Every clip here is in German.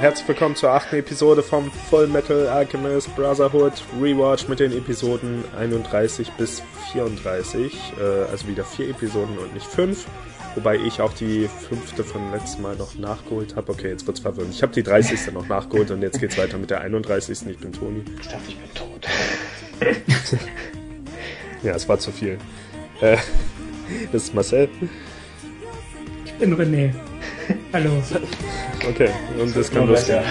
herzlich willkommen zur achten Episode vom Full Metal Alchemist Brotherhood Rewatch mit den Episoden 31 bis 34. Äh, also wieder vier Episoden und nicht fünf. Wobei ich auch die fünfte von letztem Mal noch nachgeholt habe. Okay, jetzt wird's verwirrend. Ich habe die 30. noch nachgeholt und jetzt geht's weiter mit der 31. Ich bin Toni. Ich dachte, ich bin tot. ja, es war zu viel. Äh, das ist Marcel. Ich bin René. Hallo. Okay, und das kann losgehen.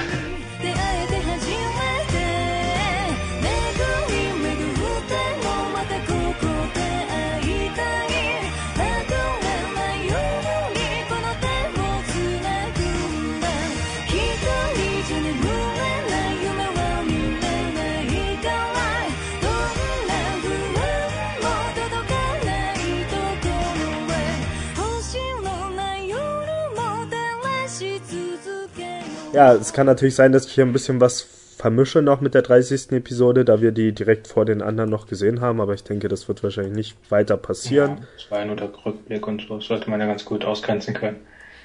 Ja, es kann natürlich sein, dass ich hier ein bisschen was vermische noch mit der 30. Episode, da wir die direkt vor den anderen noch gesehen haben, aber ich denke, das wird wahrscheinlich nicht weiter passieren. Ja, das war ja nur der Rückblick und so. Sollte man ja ganz gut ausgrenzen können.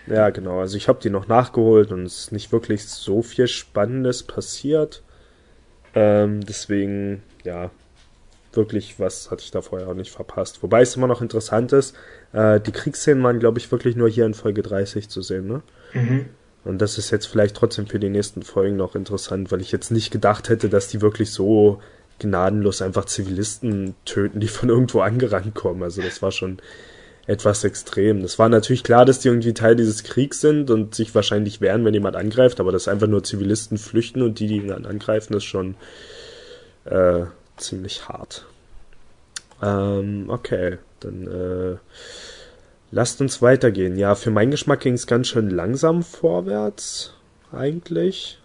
Ja, genau. Also ich habe die noch nachgeholt und es ist nicht wirklich so viel Spannendes passiert. Ähm, deswegen, ja, wirklich was hatte ich da vorher auch nicht verpasst. Wobei es immer noch interessant ist, äh, die Kriegsszenen waren, glaube ich, wirklich nur hier in Folge 30 zu sehen, ne? Mhm. Und das ist jetzt vielleicht trotzdem für die nächsten Folgen noch interessant, weil ich jetzt nicht gedacht hätte, dass die wirklich so gnadenlos einfach Zivilisten töten, die von irgendwo angerannt kommen. Also das war schon etwas extrem. Das war natürlich klar, dass die irgendwie Teil dieses Kriegs sind und sich wahrscheinlich wehren, wenn jemand angreift, aber dass einfach nur Zivilisten flüchten und die, die ihn dann angreifen, ist schon äh, ziemlich hart. Ähm, okay, dann äh, lasst uns weitergehen. Ja, für meinen Geschmack ging es ganz schön langsam vorwärts, eigentlich.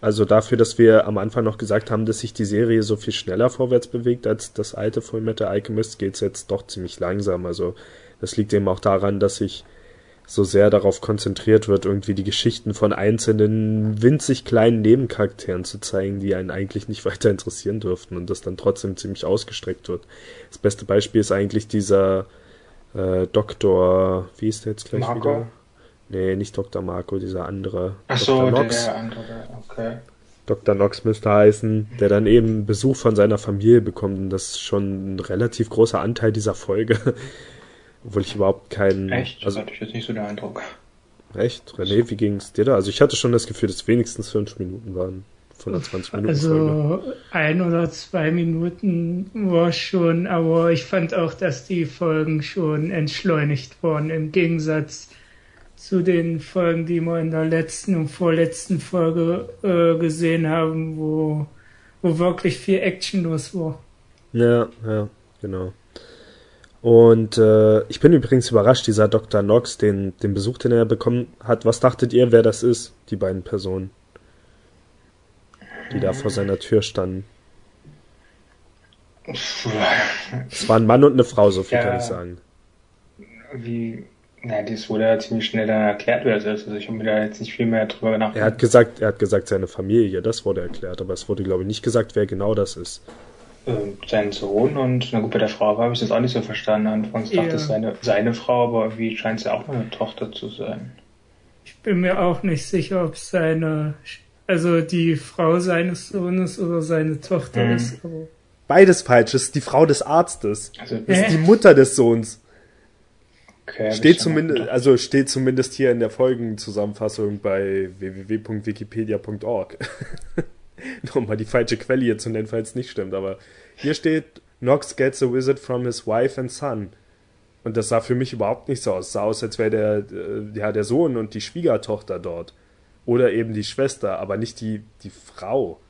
Also dafür, dass wir am Anfang noch gesagt haben, dass sich die Serie so viel schneller vorwärts bewegt als das alte Fullmetal Alchemist, geht's jetzt doch ziemlich langsam. Also das liegt eben auch daran, dass sich so sehr darauf konzentriert wird, irgendwie die Geschichten von einzelnen winzig kleinen Nebencharakteren zu zeigen, die einen eigentlich nicht weiter interessieren dürften und das dann trotzdem ziemlich ausgestreckt wird. Das beste Beispiel ist eigentlich dieser äh, Doktor, wie ist der jetzt gleich Marco? wieder? Nee, nicht Dr. Marco, dieser andere. Ach so, Dr. der, Nox. der andere, okay. Dr. Nox müsste heißen, der dann eben Besuch von seiner Familie bekommt. Und das ist schon ein relativ großer Anteil dieser Folge. Obwohl ich überhaupt keinen. Echt? Das Also, hatte ich jetzt nicht so den Eindruck. echt? René, wie ging's dir da? Also, ich hatte schon das Gefühl, dass wenigstens fünf Minuten waren. Von der 20 Minuten Folge. Also ein oder zwei Minuten war schon, aber ich fand auch, dass die Folgen schon entschleunigt wurden, im Gegensatz zu den Folgen, die wir in der letzten und vorletzten Folge äh, gesehen haben, wo, wo wirklich viel Action los war. Ja, ja, genau. Und äh, ich bin übrigens überrascht, dieser Dr. Nox, den, den Besuch, den er bekommen hat. Was dachtet ihr, wer das ist, die beiden Personen, die da vor seiner Tür standen? Es war ein Mann und eine Frau, so viel Ja. kann ich sagen. Wie, na, das wurde ja ziemlich schnell dann erklärt, wer das ist. Also ich habe mir da jetzt nicht viel mehr drüber nachgedacht. Er hat gesagt, er hat gesagt, seine Familie, das wurde erklärt, aber es wurde, glaube ich, nicht gesagt, wer genau das ist. ähm, seinen Sohn und na gut, bei der Frau habe ich das auch nicht so verstanden. Anfangs dachte Ja. ich seine, seine Frau, aber irgendwie scheint es ja auch nur eine Tochter zu sein. Ich bin mir auch nicht sicher, ob es seine, also die Frau seines Sohnes oder seine Tochter Mhm. ist. Aber Beides falsch, es ist die Frau des Arztes. Also, Das Hä? ist die Mutter des Sohns. okay, Steht zumindest, also steht zumindest hier in der Folgenzusammenfassung bei www.wikipedia.org. Nochmal die falsche Quelle hier zu nennen, falls es nicht stimmt, aber hier steht, Nox gets a visit from his wife and son. Und das sah für mich überhaupt nicht so aus. Es sah aus, als wäre der, äh, ja, der Sohn und die Schwiegertochter dort. Oder eben die Schwester, aber nicht die, die Frau.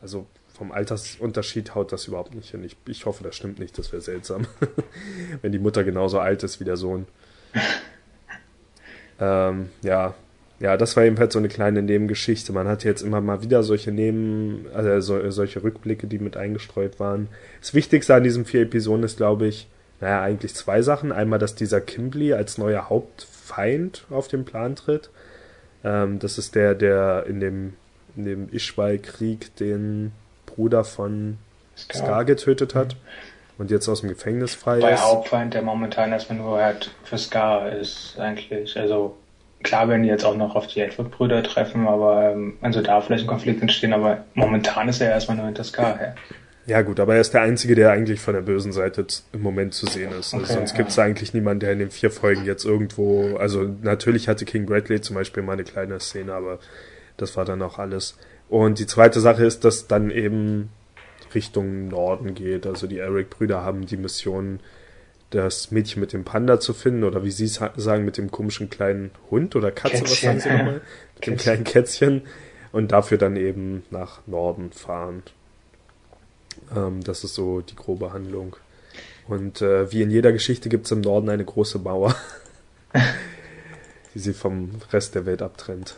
Also vom Altersunterschied haut das überhaupt nicht hin. Ich, ich hoffe, das stimmt nicht, das wäre seltsam. Wenn die Mutter genauso alt ist wie der Sohn. ähm, ja. Ja, das war ebenfalls so eine kleine Nebengeschichte. Man hat jetzt immer mal wieder solche Neben, also so, solche Rückblicke, die mit eingestreut waren. Das Wichtigste an diesen vier Episoden ist, glaube ich, naja, eigentlich zwei Sachen. Einmal, dass dieser Kimberly als neuer Hauptfeind auf den Plan tritt. Ähm, das ist der, der in dem, in dem Ishwal-Krieg den Bruder von Scar. Scar getötet hat und jetzt aus dem Gefängnis frei Bei ist. Hauptfeind, der momentan erstmal nur halt für Scar ist, eigentlich. Also, klar werden die jetzt auch noch auf die Edward-Brüder treffen, aber ähm, also da vielleicht ein Konflikt entstehen, aber momentan ist er erstmal nur hinter Scar her. Ja gut, aber er ist der Einzige, der eigentlich von der bösen Seite im Moment zu sehen ist. Also Okay, sonst ja. gibt es eigentlich niemanden, der in den vier Folgen jetzt irgendwo, also natürlich hatte King Bradley zum Beispiel mal eine kleine Szene, aber das war dann auch alles. Und die zweite Sache ist, dass dann eben Richtung Norden geht. Also die Eric-Brüder haben die Mission, das Mädchen mit dem Panda zu finden oder wie sie sagen, mit dem komischen kleinen Hund oder Katze, was Kätzchen, sagen sie ja. nochmal? Mit dem Kätzchen. kleinen Kätzchen und dafür dann eben nach Norden fahren. Ähm, das ist so die grobe Handlung. Und äh, wie in jeder Geschichte gibt es im Norden eine große Mauer, die sie vom Rest der Welt abtrennt.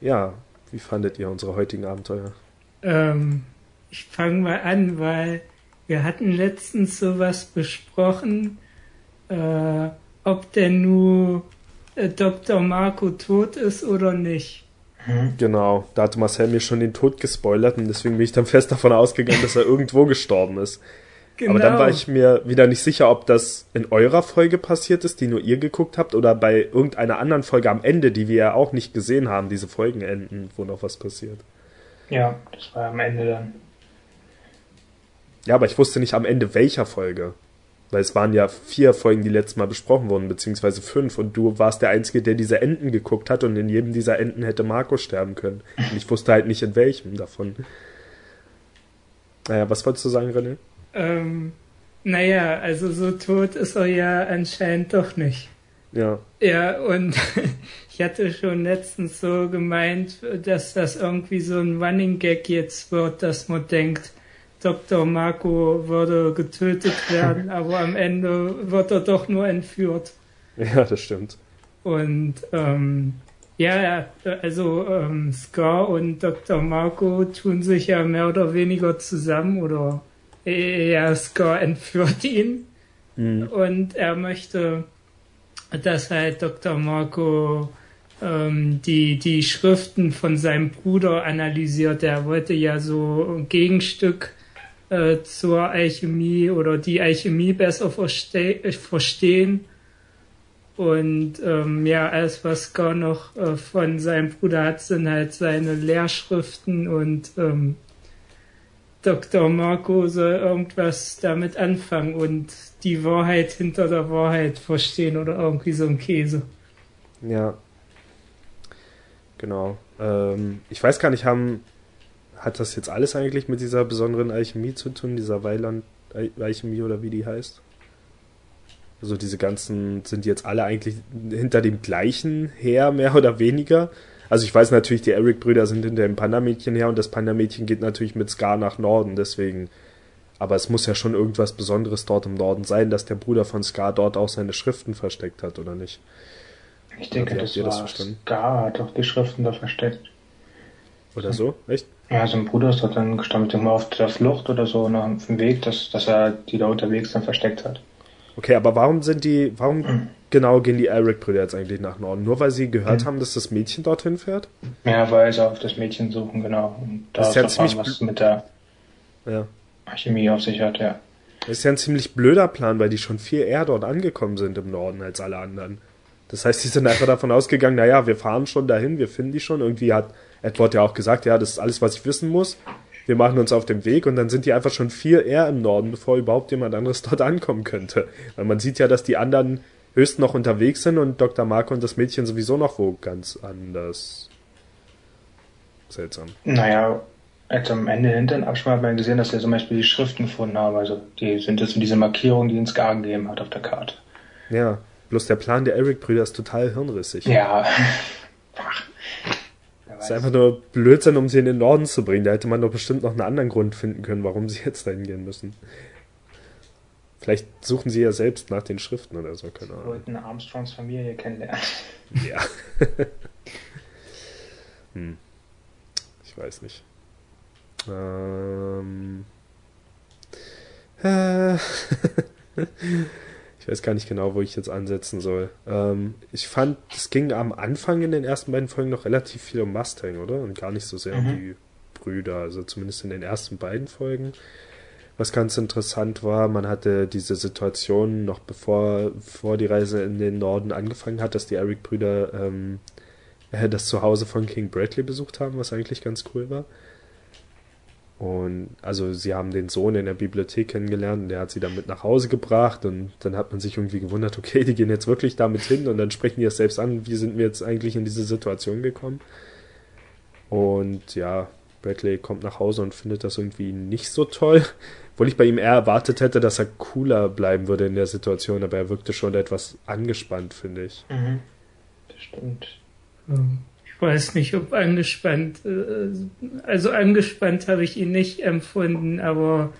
Ja, wie fandet ihr unsere heutigen Abenteuer? Ähm, ich fange mal an, weil wir hatten letztens sowas besprochen, äh, ob denn nur äh, Dr. Marco tot ist oder nicht. Genau, da hatte Marcel mir schon den Tod gespoilert und deswegen bin ich dann fest davon ausgegangen, dass er irgendwo gestorben ist. Genau. Aber dann war ich mir wieder nicht sicher, ob das in eurer Folge passiert ist, die nur ihr geguckt habt, oder bei irgendeiner anderen Folge am Ende, die wir ja auch nicht gesehen haben, diese Folgen enden, wo noch was passiert. Ja, das war am Ende dann. Ja, aber ich wusste nicht am Ende welcher Folge. Weil es waren ja vier Folgen, die letztes Mal besprochen wurden, beziehungsweise fünf. Und du warst der Einzige, der diese Enden geguckt hat und in jedem dieser Enden hätte Marco sterben können. Und ich wusste halt nicht in welchem davon. Naja, was wolltest du sagen, René? Ähm, naja, also so tot ist er ja anscheinend doch nicht. Ja. Ja, und ich hatte schon letztens so gemeint, dass das irgendwie so ein Running Gag jetzt wird, dass man denkt, Dr. Marco würde getötet werden, aber am Ende wird er doch nur entführt. Ja, das stimmt. Und ähm, ja, also ähm, Scar und Dr. Marco tun sich ja mehr oder weniger zusammen oder äh, ja, Scar entführt ihn Mhm. und er möchte, dass halt Dr. Marco ähm, die, die Schriften von seinem Bruder analysiert. Er wollte ja so ein Gegenstück äh, zur Alchemie oder die Alchemie besser verste äh, verstehen. Und ähm, ja, alles, was Gar noch äh, von seinem Bruder hat, sind halt seine Lehrschriften und ähm, Dr. Marco soll irgendwas damit anfangen und die Wahrheit hinter der Wahrheit verstehen oder irgendwie so ein Käse. Ja. Genau. Ähm, ich weiß gar nicht, haben, hat das jetzt alles eigentlich mit dieser besonderen Alchemie zu tun, dieser Weiland-Alchemie oder wie die heißt? Also diese ganzen, sind die jetzt alle eigentlich hinter dem gleichen her, mehr oder weniger? Also ich weiß natürlich, die Eric-Brüder sind hinter dem Panda-Mädchen her und das Panda-Mädchen geht natürlich mit Scar nach Norden, deswegen. Aber es muss ja schon irgendwas Besonderes dort im Norden sein, dass der Bruder von Scar dort auch seine Schriften versteckt hat, oder nicht? Ich denke, das ihr das war verstanden? Scar hat doch die Schriften da versteckt. Oder so? Echt? Ja, sein Bruder ist dort dann gestorben, immer auf der Flucht oder so, nach dem Weg, dass, dass er die da unterwegs dann versteckt hat. Okay, aber warum sind die, warum genau gehen die Eric-Brüder jetzt eigentlich nach Norden? Nur weil sie gehört Mhm. haben, dass das Mädchen dorthin fährt? Ja, weil sie auf das Mädchen suchen, genau. Und da Das ist ja ziemlich was mit der Ja. Alchemie auf sich hat, ja. Das ist ja ein ziemlich blöder Plan, weil die schon viel eher dort angekommen sind im Norden als alle anderen. Das heißt, die sind einfach davon ausgegangen, naja, wir fahren schon dahin, wir finden die schon. Irgendwie hat Edward ja auch gesagt, ja, das ist alles, was ich wissen muss. Wir machen uns auf den Weg und dann sind die einfach schon viel eher im Norden, bevor überhaupt jemand anderes dort ankommen könnte. Weil man sieht ja, dass die anderen höchst noch unterwegs sind und Dr. Marco und das Mädchen sowieso noch wo ganz anders. Seltsam. Naja, jetzt am Ende hinter den Abspann hat man gesehen, dass sie zum Beispiel die Schriften gefunden haben. Also die sind jetzt diese Markierungen, die ihn Scar gegeben hat auf der Karte. Ja, bloß der Plan der Eric-Brüder ist total hirnrissig. Ja. Das ist einfach nur Blödsinn, um sie in den Norden zu bringen. Da hätte man doch bestimmt noch einen anderen Grund finden können, warum sie jetzt dahin gehen müssen. Vielleicht suchen sie ja selbst nach den Schriften oder so, keine Ahnung. wollten Armstrongs Familie kennenlernen. Ja. hm. Ich weiß nicht. Ähm. Äh. ich weiß gar nicht genau, wo ich jetzt ansetzen soll. Ähm, ich fand, es ging am Anfang in den ersten beiden Folgen noch relativ viel um Mustang, oder? Und gar nicht so sehr um Mhm. die Brüder, also zumindest in den ersten beiden Folgen. was ganz interessant war, man hatte diese Situation noch bevor, bevor die Reise in den Norden angefangen hat, dass die Eric-Brüder ähm, äh, das Zuhause von King Bradley besucht haben, was eigentlich ganz cool war. Und also sie haben den Sohn in der Bibliothek kennengelernt und der hat sie dann mit nach Hause gebracht und dann hat man sich irgendwie gewundert, okay, die gehen jetzt wirklich damit hin und dann sprechen die es selbst an, wie sind wir jetzt eigentlich in diese Situation gekommen. Und ja, Bradley kommt nach Hause und findet das irgendwie nicht so toll, obwohl ich bei ihm eher erwartet hätte, dass er cooler bleiben würde in der Situation, aber er wirkte schon etwas angespannt, finde ich. Mhm. Das stimmt. Ich weiß nicht, ob angespannt, äh, also angespannt habe ich ihn nicht empfunden, aber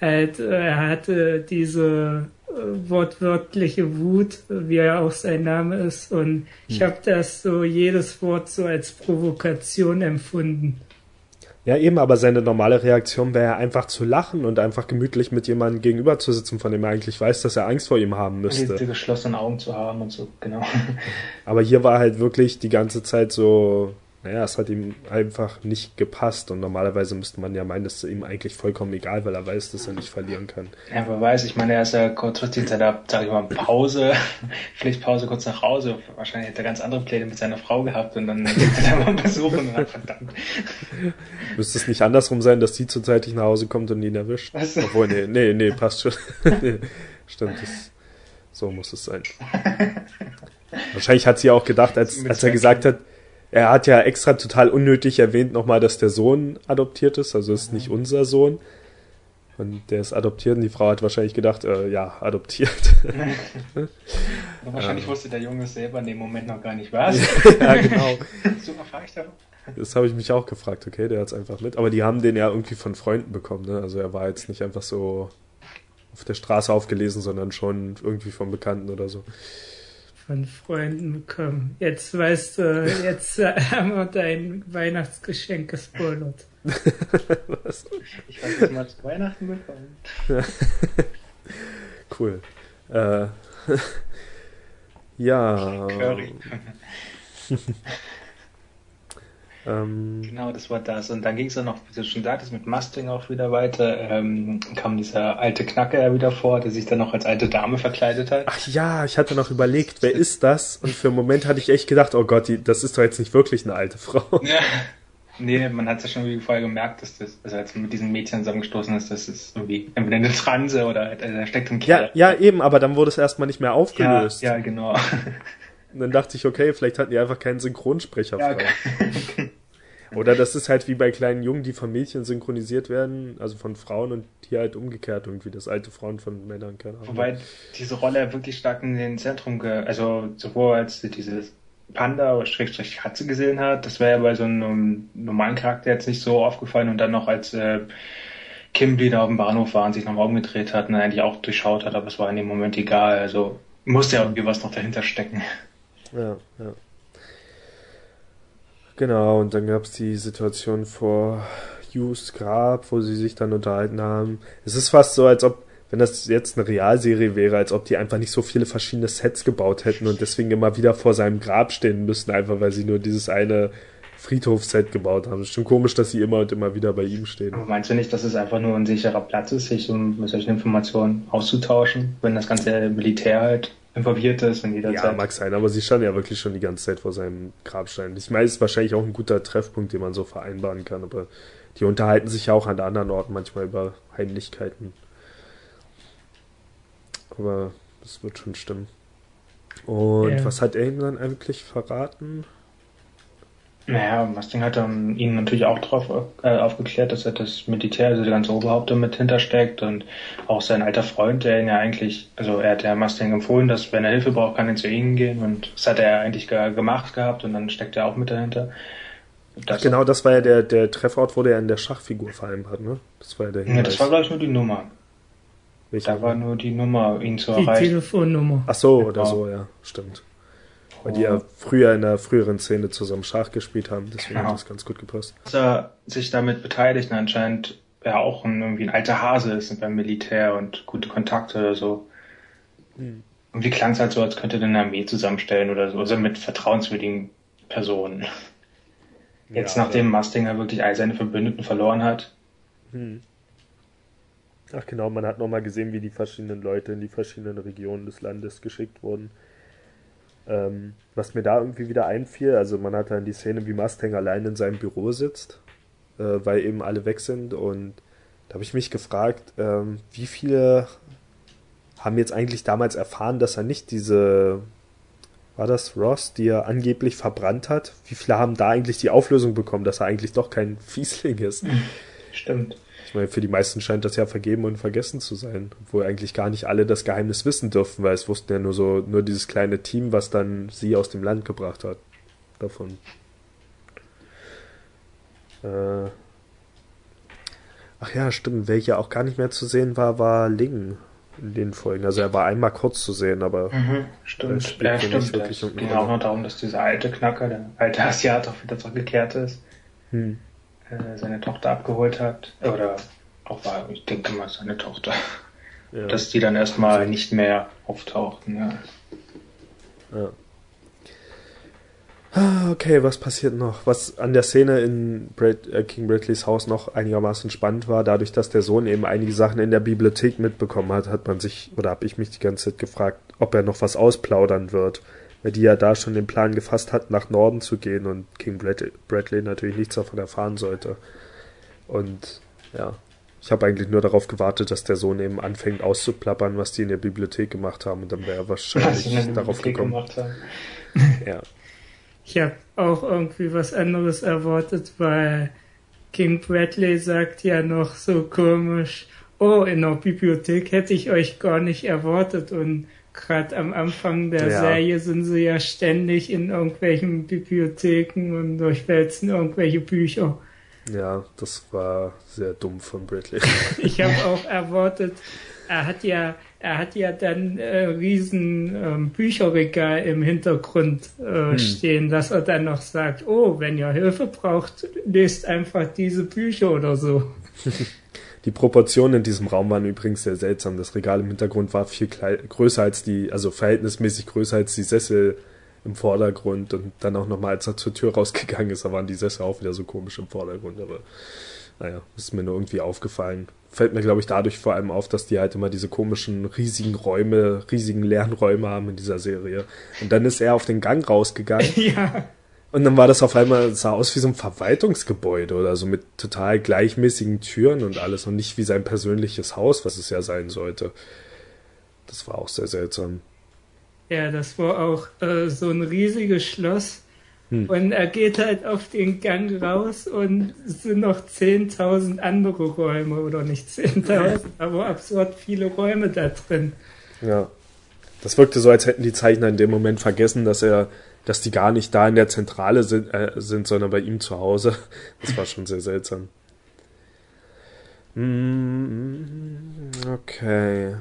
halt, er hatte diese äh, wortwörtliche Wut, wie er auch sein Name ist, und ich habe das so jedes Wort so als Provokation empfunden. Ja, eben, aber seine normale Reaktion wäre ja einfach zu lachen und einfach gemütlich mit jemandem gegenüber zu sitzen, von dem er eigentlich weiß, dass er Angst vor ihm haben Diese müsste. geschlossenen Augen zu haben und so, genau. Aber hier war halt wirklich die ganze Zeit so, naja, es hat ihm einfach nicht gepasst und normalerweise müsste man ja meinen, es ist ihm eigentlich vollkommen egal, weil er weiß, dass er nicht verlieren kann. Ja, wer weiß, ich meine, er ist ja kurzfristig in seiner, sag ich mal, Pause, Pflichtpause kurz nach Hause. Wahrscheinlich hätte er ganz andere Pläne mit seiner Frau gehabt und dann geht er mal besuchen und dann, verdammt. Müsste es nicht andersrum sein, dass sie zuzeitig nach Hause kommt und ihn erwischt? Was? Obwohl, nee, nee, nee, passt schon. nee, stimmt, das, so muss es sein. Wahrscheinlich hat sie auch gedacht, als, als er gesagt hat, er hat ja extra total unnötig erwähnt nochmal, dass der Sohn adoptiert ist, also ist nicht unser Sohn. Und der ist adoptiert und die Frau hat wahrscheinlich gedacht, äh, ja, adoptiert. Wahrscheinlich wusste der Junge es selber in dem Moment noch gar nicht was. ja, genau. ich da. Das habe ich mich auch gefragt, okay, der hat's einfach mit. Aber die haben den ja irgendwie von Freunden bekommen, ne? Also er war jetzt nicht einfach so auf der Straße aufgelesen, sondern schon irgendwie von Bekannten oder so. Von Freunden bekommen. Jetzt weißt du, jetzt äh, haben wir dein Weihnachtsgeschenk gespoilert. Was? Ich weiß nicht mal zu Weihnachten bekommen. Cool. Äh, ja. Curry. Ähm, Genau, das war das. Und dann ging es dann noch, wie du schon sagtest, mit Mustang auch wieder weiter. Ähm, kam dieser alte Knacker ja wieder vor, der sich dann noch als alte Dame verkleidet hat. ach ja, ich hatte noch überlegt, wer ist das? Und für einen Moment hatte ich echt gedacht, oh Gott, die, das ist doch jetzt nicht wirklich eine alte Frau. Ja. Nee, man hat es ja schon wie vorher gemerkt, dass das, also als man mit diesen Mädchen zusammengestoßen ist, das ist irgendwie entweder eine Transe oder halt, also da steckt ein Ja, Kerl. ja, eben, aber dann wurde es erstmal nicht mehr ja, aufgelöst. ja, genau. Und dann dachte ich, okay, vielleicht hatten die einfach keinen Synchronsprecher Ja, frei. Oder das ist halt wie bei kleinen Jungen, die von Mädchen synchronisiert werden, also von Frauen und hier halt umgekehrt irgendwie, das alte Frauen von Männern, keine Ahnung. Wobei diese Rolle wirklich stark in den Zentrum, also sowohl als sie dieses Panda oder Schrägstrich Katze gesehen hat, das wäre ja bei so einem normalen Charakter jetzt nicht so aufgefallen und dann noch als äh, Kimberly da auf dem Bahnhof war und sich nochmal umgedreht hat und eigentlich auch durchschaut hat, aber es war in dem Moment egal, also musste ja irgendwie was noch dahinter stecken. Ja, ja. Genau, und dann gab es die Situation vor Hughes Grab, wo sie sich dann unterhalten haben. Es ist fast so, als ob, wenn das jetzt eine Realserie wäre, als ob die einfach nicht so viele verschiedene Sets gebaut hätten und deswegen immer wieder vor seinem Grab stehen müssten, einfach weil sie nur dieses eine Friedhofset gebaut haben. Es ist schon komisch, dass sie immer und immer wieder bei ihm stehen. Aber meinst du nicht, dass es einfach nur ein sicherer Platz ist, sich um mit solchen Informationen auszutauschen, wenn das ganze Militär halt involviert ist in jeder Ja, Zeit? mag sein, aber sie stand ja wirklich schon die ganze Zeit vor seinem Grabstein. Ich meine, es ist wahrscheinlich auch ein guter Treffpunkt, den man so vereinbaren kann, aber die unterhalten sich ja auch an anderen Orten manchmal über Heimlichkeiten. Aber das wird schon stimmen. Und Ja. was hat er ihm dann eigentlich verraten? Naja, Mustang hat dann ihn natürlich auch drauf äh, aufgeklärt, dass er das Militär, also der ganze Oberhaupt damit hintersteckt und auch sein alter Freund, der ihn ja eigentlich, also er hat ja Mustang empfohlen, dass wenn er Hilfe braucht, kann er zu ihnen gehen und das hat er eigentlich ge gemacht gehabt und dann steckt er auch mit dahinter. Das, Genau, das war ja der, der Treffort, wurde ja in der Schachfigur vereinbart, ne? Das war ja der Ja, das war glaube ich nur die Nummer. Welcher? Da war nur die Nummer, ihn zu Die erreichen. Telefonnummer. Ach so, oder Genau. so, ja, stimmt. Weil die ja früher in der früheren Szene zusammen Schach gespielt haben, deswegen Genau. hat das ganz gut gepasst. dass er sich damit beteiligt und anscheinend ja auch ein, irgendwie ein alter Hase ist beim Militär und gute Kontakte oder so. Hm. Irgendwie klang es halt so, als könnte er eine Armee zusammenstellen oder so, also mit vertrauenswürdigen Personen. Jetzt Ja, nachdem Mustinger wirklich all seine Verbündeten verloren hat, Hm. Ach genau, man hat nochmal gesehen, wie die verschiedenen Leute in die verschiedenen Regionen des Landes geschickt wurden. Ähm, was mir da irgendwie wieder einfiel, also man hat dann die Szene, wie Mustang allein in seinem Büro sitzt, äh, weil eben alle weg sind und da habe ich mich gefragt, ähm, wie viele haben jetzt eigentlich damals erfahren, dass er nicht diese, war das Ross, die er angeblich verbrannt hat? Wie viele haben da eigentlich die Auflösung bekommen, dass er eigentlich doch kein Fiesling ist? Stimmt. Ich meine, für die meisten scheint das ja vergeben und vergessen zu sein, obwohl eigentlich gar nicht alle das Geheimnis wissen dürfen, weil es wussten ja nur so, nur dieses kleine Team, was dann sie aus dem Land gebracht hat. Davon. Äh. Ach ja, stimmt. Wer hier auch gar nicht mehr zu sehen war, war Ling in den Folgen. Also er war einmal kurz zu sehen, aber Mhm, Das stimmt. Ja, stimmt. Es ging auch noch darum, dass dieser alte Knacker, der alte Asiat auch wieder zurückgekehrt ist, hm, äh, seine Tochter abgeholt hat. Oder auch war, ich denke mal, seine Tochter. ja, Dass die dann erstmal nicht mehr auftauchten. Ja. ja. Ah, Okay, was passiert noch? Was an der Szene in Brad, äh, King Bradleys Haus noch einigermaßen spannend war, dadurch, dass der Sohn eben einige Sachen in der Bibliothek mitbekommen hat, hat man sich, oder habe ich mich die ganze Zeit gefragt, ob er noch was ausplaudern wird. Weil die ja da schon den Plan gefasst hat, nach Norden zu gehen und King Brad Bradley natürlich nichts davon erfahren sollte. Und ja, ich habe eigentlich nur darauf gewartet, dass der Sohn eben anfängt auszuplappern, was die in der Bibliothek gemacht haben und dann wäre er wahrscheinlich darauf gekommen. Ja. Ich habe auch irgendwie was anderes erwartet, weil King Bradley sagt ja noch so komisch, oh, in der Bibliothek hätte ich euch gar nicht erwartet und gerade am Anfang der Ja. Serie sind sie ja ständig in irgendwelchen Bibliotheken und durchwälzen irgendwelche Bücher. Ja, das war sehr dumm von Bradley. Ich habe auch erwartet, er hat ja, er hat ja dann äh, riesen ähm, Bücherregal im Hintergrund äh, stehen, dass er dann noch sagt, oh, wenn ihr Hilfe braucht, lest einfach diese Bücher oder so. Die Proportionen in diesem Raum waren übrigens sehr seltsam. Das Regal im Hintergrund war viel größer als die, also verhältnismäßig größer als die Sessel im Vordergrund und dann auch nochmal, als er zur Tür rausgegangen ist, da waren die Sessel auch wieder so komisch im Vordergrund, aber naja, ist mir nur irgendwie aufgefallen. Fällt mir, glaube ich, dadurch vor allem auf, dass die halt immer diese komischen, riesigen Räume, riesigen leeren Räume haben in dieser Serie. Und dann ist er auf den Gang rausgegangen ja, und dann war das auf einmal, sah aus wie so ein Verwaltungsgebäude oder so mit total gleichmäßigen Türen und alles und nicht wie sein persönliches Haus, was es ja sein sollte. Das war auch sehr seltsam. ja, das war auch äh, so ein riesiges Schloss. Hm. Und er geht halt auf den Gang raus und es sind noch 10.000 andere Räume oder nicht 10.000, aber absurd viele Räume da drin. Ja. Das wirkte so, als hätten die Zeichner in dem Moment vergessen, dass er, dass die gar nicht da in der Zentrale sind, äh, sind sondern bei ihm zu Hause. Das war schon sehr seltsam. Mm, Okay.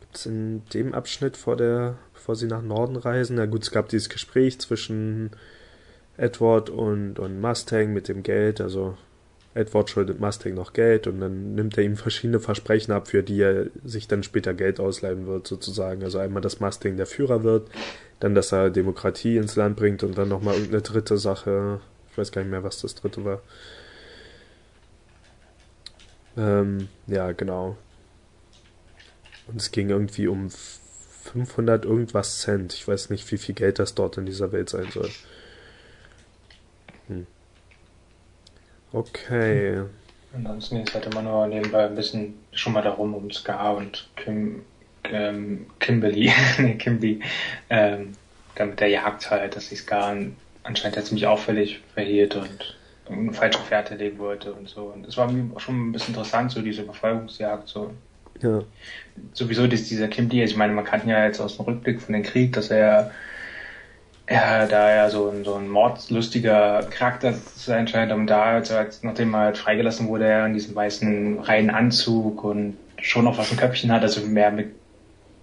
Gibt's in dem Abschnitt vor der, bevor sie nach Norden reisen? Na gut, es gab dieses Gespräch zwischen Edward und, und Mustang mit dem Geld. Also Edward schuldet Mustang noch Geld und dann nimmt er ihm verschiedene Versprechen ab, für die er sich dann später Geld ausleihen wird, sozusagen. Also einmal, dass Mustang der Führer wird, dann, dass er Demokratie ins Land bringt und dann nochmal irgendeine dritte Sache. Ich weiß gar nicht mehr, was das dritte war. Ähm, ja, genau. Und es ging irgendwie um 500 irgendwas Cent. Ich weiß nicht, wie viel Geld das dort in dieser Welt sein soll. Hm. Okay. Ansonsten es halt immer nur nebenbei ein bisschen schon mal darum, um Ska und Kim, ähm, Kimberly, nee, Kimby, ähm, dann mit der Jagd halt, dass sich Ska anscheinend ja ziemlich auffällig verhielt und eine falsche Fährte legen wollte und so. Und es war mir auch schon ein bisschen interessant, so diese Verfolgungsjagd, so Ja. sowieso dass dieser Kim Lee, also ich meine, man kann ja jetzt aus dem Rückblick von dem Krieg, dass er ja, da er so ein, so ein mordlustiger Charakter zu sein scheint, und da, also als, nachdem er halt freigelassen wurde, er in diesem weißen reinen Anzug und schon noch was im Köpfchen hat, also mehr mit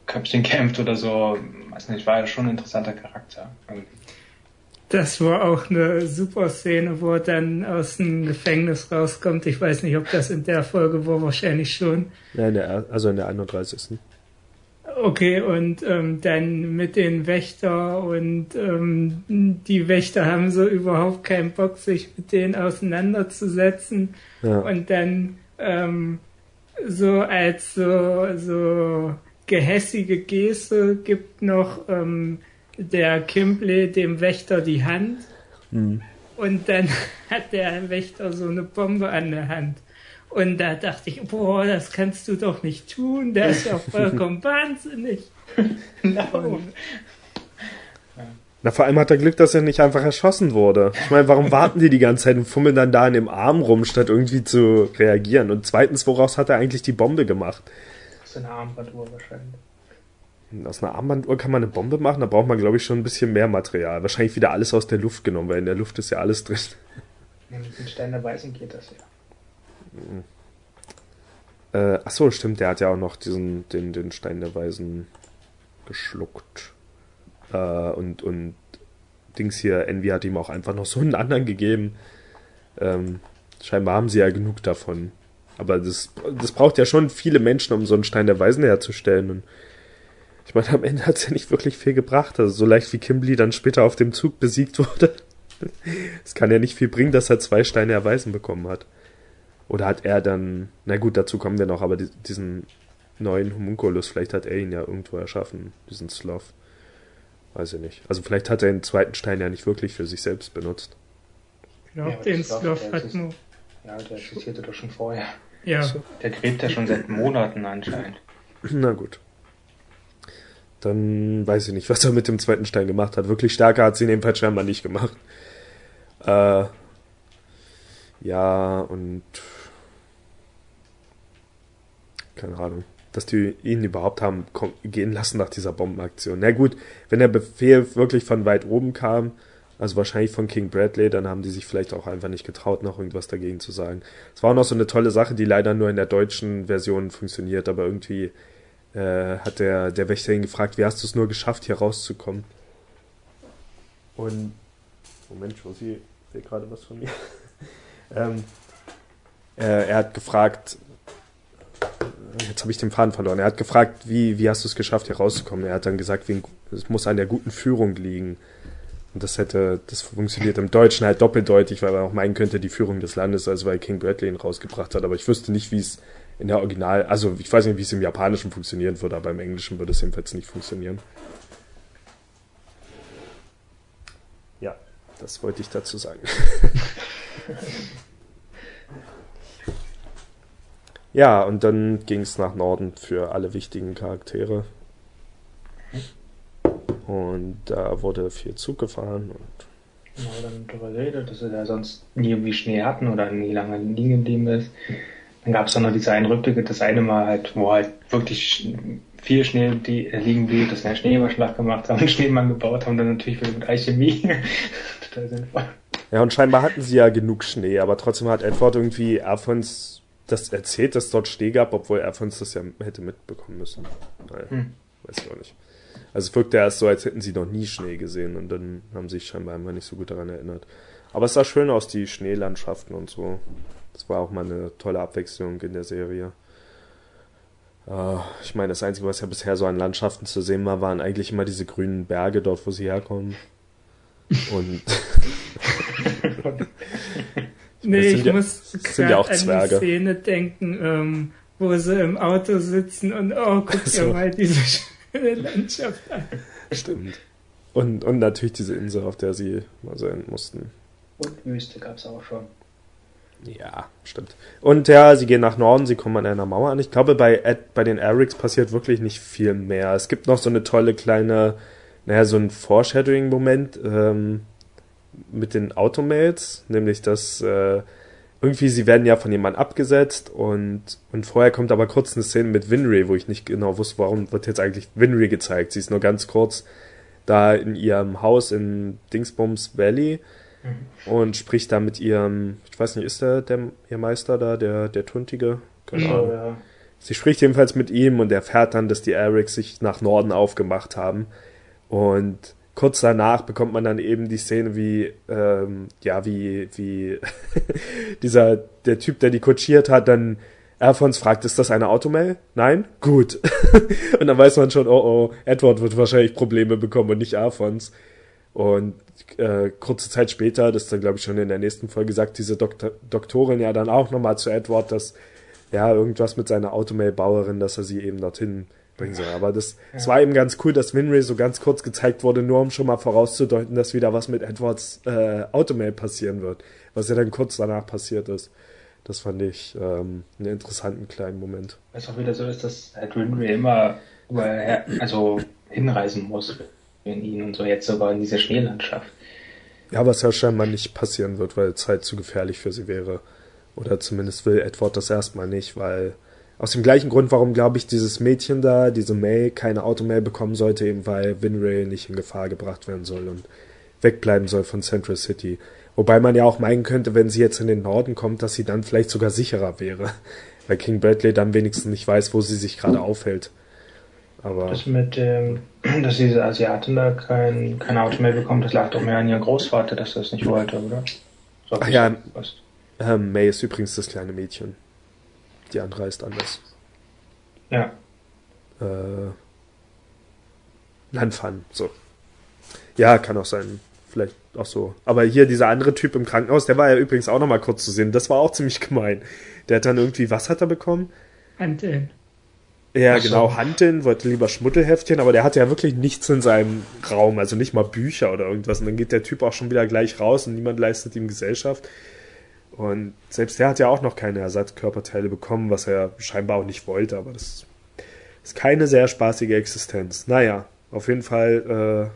Köpfchen kämpft oder so, weiß nicht, war ja schon ein interessanter Charakter. Das war auch eine super Szene, wo er dann aus dem Gefängnis rauskommt. Ich weiß nicht, ob das in der Folge war, wahrscheinlich schon. ja in der, also in der 31. Okay, und ähm, dann mit den Wächter und ähm, die Wächter haben so überhaupt keinen Bock, sich mit denen auseinanderzusetzen. Ja. Und dann ähm, so als so, so gehässige Geste gibt noch ähm, der Kimbley dem Wächter die Hand und dann hat der Wächter so eine Bombe an der Hand. Und da dachte ich, boah, das kannst du doch nicht tun, der ist ja vollkommen wahnsinnig. No. Na, vor allem hat er Glück, dass er nicht einfach erschossen wurde. Ich meine, warum warten die die ganze Zeit und fummeln dann da in dem Arm rum, statt irgendwie zu reagieren? Und zweitens, woraus hat er eigentlich die Bombe gemacht? Das ist eine Armbanduhr wahrscheinlich. Aus einer Armbanduhr kann man eine Bombe machen, da braucht man, glaube ich, schon ein bisschen mehr Material. Wahrscheinlich wieder alles aus der Luft genommen, weil in der Luft ist ja alles drin. Ja, mit den Stein der Weisen geht das ja. Äh, ach so, stimmt, der hat ja auch noch diesen, den, den Stein der Weisen geschluckt. Äh, und, und Dings hier, Envy hat ihm auch einfach noch so einen anderen gegeben. Ähm, scheinbar haben sie ja genug davon. Aber das, das braucht ja schon viele Menschen, um so einen Stein der Weisen herzustellen. Und ich meine, am Ende hat es ja nicht wirklich viel gebracht. Also so leicht wie Kimberly dann später auf dem Zug besiegt wurde. Es kann ja nicht viel bringen, dass er zwei Steine der Weisen bekommen hat. Oder hat er dann, na gut, dazu kommen wir noch, aber die, diesen neuen Homunculus, vielleicht hat er ihn ja irgendwo erschaffen, diesen Sloth. Weiß ich nicht. Also vielleicht hat er den zweiten Stein ja nicht wirklich für sich selbst benutzt. Ich glaube, Ja, den Sloth hat nur. Ja, der existierte doch schon vorher. Ja, Der gräbt ja schon seit Monaten anscheinend. Na gut. Dann weiß ich nicht, was er mit dem zweiten Stein gemacht hat. Wirklich stärker hat sie in dem Fall scheinbar nicht gemacht. Äh, ja, und keine Ahnung, dass die ihn überhaupt haben gehen lassen nach dieser Bombenaktion. Na gut, wenn der Befehl wirklich von weit oben kam, also wahrscheinlich von King Bradley, dann haben die sich vielleicht auch einfach nicht getraut, noch irgendwas dagegen zu sagen. Es war auch noch so eine tolle Sache, die leider nur in der deutschen Version funktioniert, aber irgendwie äh, hat der, der Wächter ihn gefragt, wie hast du es nur geschafft, hier rauszukommen? Und Moment, Josie will gerade was von mir. ähm, äh, er hat gefragt, jetzt habe ich den Faden verloren. Er hat gefragt, wie, wie hast du es geschafft, hier rauszukommen? Er hat dann gesagt, es muss an der guten Führung liegen. Und das hätte, das funktioniert im Deutschen halt doppeldeutig, weil man auch meinen könnte, die Führung des Landes, also weil King Bradley ihn rausgebracht hat. Aber ich wüsste nicht, wie es in der Original, also ich weiß nicht, wie es im Japanischen funktionieren würde, aber im Englischen würde es jedenfalls nicht funktionieren. Ja, das wollte ich dazu sagen. ja, und dann ging es nach Norden für alle wichtigen Charaktere. Und da wurde viel Zug gefahren und Genau, dann darüber geredet, dass sie da sonst nie irgendwie Schnee hatten oder nie lange liegen geblieben ist. Dann gab es dann noch diese einen Rückblicke, das eine Mal halt, wo halt wirklich viel Schnee die, äh, liegen blieb, dass wir einen Schneeüberschlag gemacht haben, einen Schneemann gebaut haben, dann natürlich wieder mit Alchemie. Total sinnvoll. Ja, und scheinbar hatten sie ja genug Schnee, aber trotzdem hat Edward irgendwie Alphons das erzählt, dass dort Schnee gab, obwohl Alphons das ja hätte mitbekommen müssen. Naja, Hm. weiß ich auch nicht. Also es wirkte erst so, als hätten sie noch nie Schnee gesehen und dann haben sie sich scheinbar einfach nicht so gut daran erinnert. Aber es sah schön aus, die Schneelandschaften und so. Das war auch mal eine tolle Abwechslung in der Serie. Äh, ich meine, das Einzige, was ja bisher so an Landschaften zu sehen war, waren eigentlich immer diese grünen Berge dort, wo sie herkommen. Und nee, ich ja- muss sind ja gerade auch an die Zwerge. Szene denken, ähm, wo sie im Auto sitzen und oh, guck dir So. mal diese schöne Landschaft an. Stimmt. Und, und natürlich diese Insel, auf der sie mal sein mussten. Und Wüste gab es auch schon. Ja, stimmt. Und ja, sie gehen nach Norden, sie kommen an einer Mauer an. Ich glaube, bei, Ed, bei den Erics passiert wirklich nicht viel mehr. Es gibt noch so eine tolle kleine, naja, so ein Foreshadowing-Moment ähm, mit den Automates, nämlich dass äh, irgendwie sie werden ja von jemandem abgesetzt und, und vorher kommt aber kurz eine Szene mit Winry, wo ich nicht genau wusste, warum wird jetzt eigentlich Winry gezeigt. Sie ist nur ganz kurz da in ihrem Haus in Dingsbums Valley und spricht da mit ihrem, ich weiß nicht, ist der, der ihr Meister da, der, der Tuntige? Keine Mhm. Ja. Sie spricht jedenfalls mit ihm und erfährt dann, dass die Erics sich nach Norden aufgemacht haben. Und kurz danach bekommt man dann eben die Szene, wie, ähm, ja, wie, wie dieser, der Typ, der die kutschiert hat, dann Alphons fragt, ist das eine Automail? Nein? Gut. und dann weiß man schon, oh oh, Edward wird wahrscheinlich Probleme bekommen und nicht Alphons. Und äh, kurze Zeit später, das ist dann glaube ich schon in der nächsten Folge, sagt diese Doktor Doktorin ja dann auch nochmal zu Edward, dass ja, irgendwas mit seiner Automail-Bauerin, dass er sie eben dorthin bringen soll. Aber das, es war eben ganz cool, dass Winry so ganz kurz gezeigt wurde, nur um schon mal vorauszudeuten, dass wieder was mit Edwards äh, Automail passieren wird, was ja dann kurz danach passiert ist. Das fand ich ähm, einen interessanten kleinen Moment. Es auch wieder so ist, dass halt Winry immer überher, also hinreisen muss in ihn und so jetzt sogar in dieser Schneelandschaft. Ja, was ja scheinbar nicht passieren wird, weil es halt zu gefährlich für sie wäre. Oder zumindest will Edward das erstmal nicht, weil aus dem gleichen Grund, warum, glaube ich, dieses Mädchen da, diese May, keine Automail bekommen sollte, eben weil Winray nicht in Gefahr gebracht werden soll und wegbleiben soll von Central City. Wobei man ja auch meinen könnte, wenn sie jetzt in den Norden kommt, dass sie dann vielleicht sogar sicherer wäre. Weil King Bradley dann wenigstens nicht weiß, wo sie sich gerade aufhält. Aber Das mit dem, dass diese Asiatin da kein, kein Auto mehr bekommt, das lag doch mehr an ihr Großvater, dass er das nicht wollte, oder? So Ach ja. ähm, May ist übrigens das kleine Mädchen. Die andere ist anders. Ja. Äh, Lanfan, so. Ja, kann auch sein. Vielleicht auch so. Aber hier dieser andere Typ im Krankenhaus, der war ja übrigens auch nochmal kurz zu sehen. Das war auch ziemlich gemein. Der hat dann irgendwie, was hat er bekommen? Anteln. Ja, Ach so. genau, Hanteln, wollte lieber Schmuddelheftchen, aber der hatte ja wirklich nichts in seinem Raum, also nicht mal Bücher oder irgendwas. Und dann geht der Typ auch schon wieder gleich raus und niemand leistet ihm Gesellschaft. Und selbst der hat ja auch noch keine Ersatzkörperteile bekommen, was er scheinbar auch nicht wollte, aber das ist keine sehr spaßige Existenz. Naja, auf jeden Fall,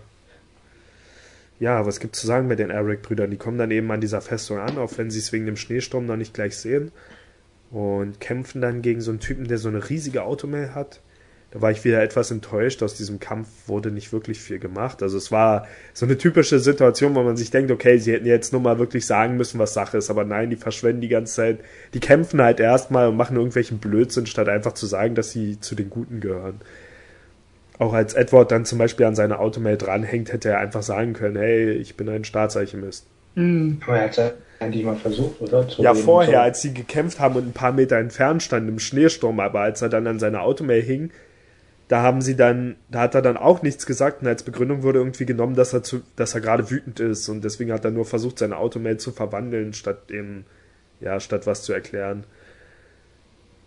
äh, ja, was gibt's zu sagen mit den Eric-Brüdern? Die kommen dann eben an dieser Festung an, auch wenn sie es wegen dem Schneesturm noch nicht gleich sehen und kämpfen dann gegen so einen Typen, der so eine riesige Automail hat. Da war ich wieder etwas enttäuscht. Aus diesem Kampf wurde nicht wirklich viel gemacht. Also es war so eine typische Situation, wo man sich denkt, okay, sie hätten jetzt nur mal wirklich sagen müssen, was Sache ist. Aber nein, die verschwenden die ganze Zeit. Die kämpfen halt erstmal und machen irgendwelchen Blödsinn, statt einfach zu sagen, dass sie zu den Guten gehören. Auch als Edward dann zum Beispiel an seiner Automail dranhängt, hätte er einfach sagen können, hey, ich bin ein Staatsarchivist. Hm. Aber er hat es eigentlich mal versucht, oder? Zu Ja, vorher, so. als sie gekämpft haben und ein paar Meter entfernt standen im Schneesturm, aber als er dann an seiner Automail hing, da haben sie dann, da hat er dann auch nichts gesagt und als Begründung wurde irgendwie genommen, dass er zu, dass er gerade wütend ist und deswegen hat er nur versucht, seine Automail zu verwandeln, statt eben, ja, statt was zu erklären.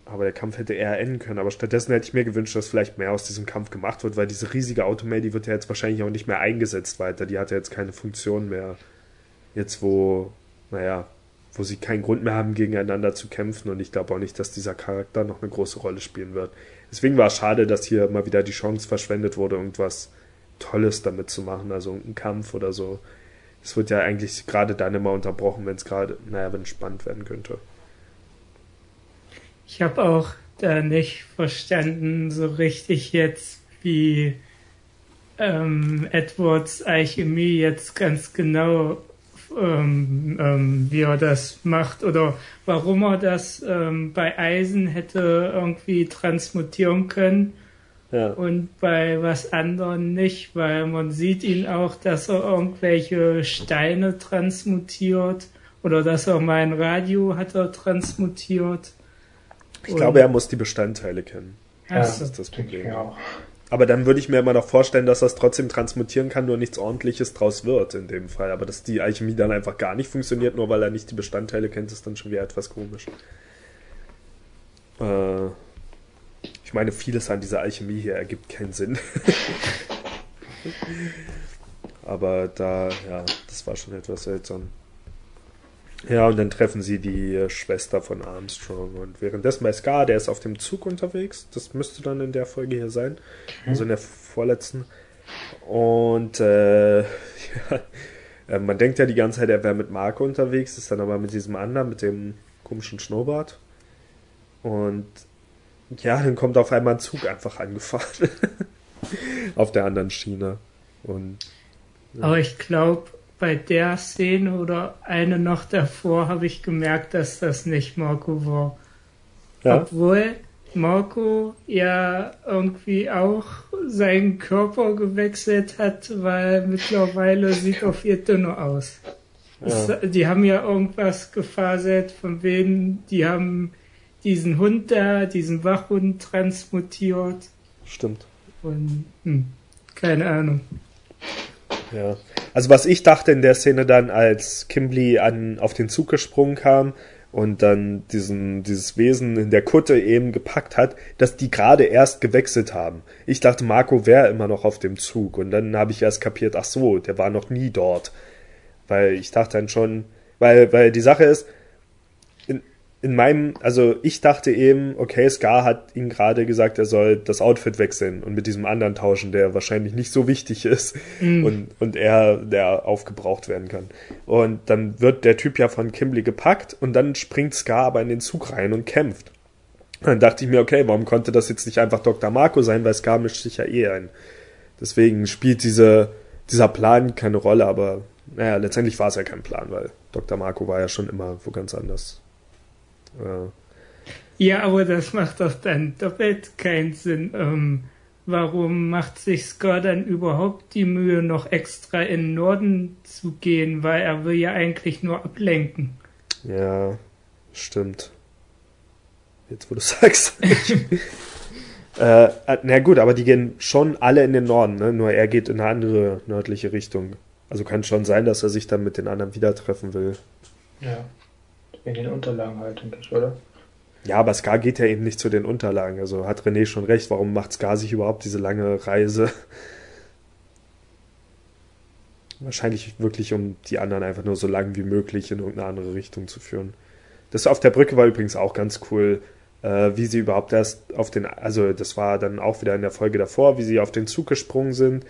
Aber der Kampf hätte eher enden können, aber stattdessen hätte ich mir gewünscht, dass vielleicht mehr aus diesem Kampf gemacht wird, weil diese riesige Automail, die wird ja jetzt wahrscheinlich auch nicht mehr eingesetzt weiter, die hat ja jetzt keine Funktion mehr. Jetzt wo, naja, wo sie keinen Grund mehr haben, gegeneinander zu kämpfen. Und ich glaube auch nicht, dass dieser Charakter noch eine große Rolle spielen wird. Deswegen war es schade, dass hier mal wieder die Chance verschwendet wurde, irgendwas Tolles damit zu machen, also irgendein Kampf oder so. Es wird ja eigentlich gerade dann immer unterbrochen, wenn es gerade, naja, wenn es spannend werden könnte. Ich habe auch da nicht verstanden so richtig jetzt, wie ähm, Edwards Alchemie jetzt ganz genau, ähm, ähm, wie er das macht oder warum er das ähm, bei Eisen hätte irgendwie transmutieren können Ja. und bei was anderem nicht, weil man sieht ihn auch, dass er irgendwelche Steine transmutiert oder dass er mein Radio hat er transmutiert. Ich glaube, er muss die Bestandteile kennen. ja, so. ist das ich Problem. mir auch. Aber dann würde ich mir immer noch vorstellen, dass es trotzdem transmutieren kann, nur nichts ordentliches draus wird in dem Fall. Aber dass die Alchemie dann einfach gar nicht funktioniert, nur weil er nicht die Bestandteile kennt, ist dann schon wieder etwas komisch. Äh, ich meine, vieles an dieser Alchemie hier ergibt keinen Sinn. Aber da, ja, das war schon etwas seltsam. Ja, und dann treffen sie die äh, Schwester von Armstrong. Und währenddessen bei Scar, der ist auf dem Zug unterwegs. Das müsste dann in der Folge hier sein. Also in der vorletzten. Und äh, ja, äh, man denkt ja die ganze Zeit, er wäre mit Marco unterwegs, ist dann aber mit diesem anderen, mit dem komischen Schnurrbart. Und ja, dann kommt auf einmal ein Zug einfach angefahren. auf der anderen Schiene. Und Aber ich glaube, bei der Szene oder eine noch davor habe ich gemerkt, dass das nicht Marco war. ja, Obwohl Marco ja irgendwie auch seinen Körper gewechselt hat, weil mittlerweile sieht er viel dünner aus. Es, ja, die haben ja irgendwas gefaselt, von wem die haben diesen Hund da, diesen Wachhund transmutiert stimmt. und hm, keine Ahnung. Ja. Also was ich dachte in der Szene dann, als Kimberly an, auf den Zug gesprungen kam und dann diesen, dieses Wesen in der Kutte eben gepackt hat, dass die gerade erst gewechselt haben. Ich dachte, Marco wäre immer noch auf dem Zug und dann habe ich erst kapiert, ach so, der war noch nie dort. Weil ich dachte dann schon, weil, weil die Sache ist, in, in meinem, also ich dachte eben, okay, Scar hat ihm gerade gesagt, er soll das Outfit wechseln und mit diesem anderen tauschen, der wahrscheinlich nicht so wichtig ist und, und er, der aufgebraucht werden kann. Und dann wird der Typ ja von Kimberly gepackt und dann springt Scar aber in den Zug rein und kämpft. Dann dachte ich mir, okay, warum konnte das jetzt nicht einfach Dr. Marco sein, weil Scar mischt sich ja eh ein. Deswegen spielt diese, dieser Plan keine Rolle, aber naja, letztendlich war es ja kein Plan, weil Dr. Marco war ja schon immer wo ganz anders. Ja, aber das macht doch dann doppelt keinen Sinn. Ähm, warum macht sich Scar dann überhaupt die Mühe, noch extra in den Norden zu gehen? Weil er will ja eigentlich nur ablenken. ja, stimmt. Jetzt, wo du sagst. äh, na gut, aber die gehen schon alle in den Norden, ne? nur er geht in eine andere nördliche Richtung. Also kann schon sein, dass er sich dann mit den anderen wieder treffen will. Ja. In den Unterlagen halt, oder? Ja, aber Scar geht ja eben nicht zu den Unterlagen. Also hat René schon recht. Warum macht Scar sich überhaupt diese lange Reise? Wahrscheinlich wirklich, um die anderen einfach nur so lang wie möglich in irgendeine andere Richtung zu führen. Das auf der Brücke war übrigens auch ganz cool, äh, wie sie überhaupt erst auf den, also das war dann auch wieder in der Folge davor, wie sie auf den Zug gesprungen sind,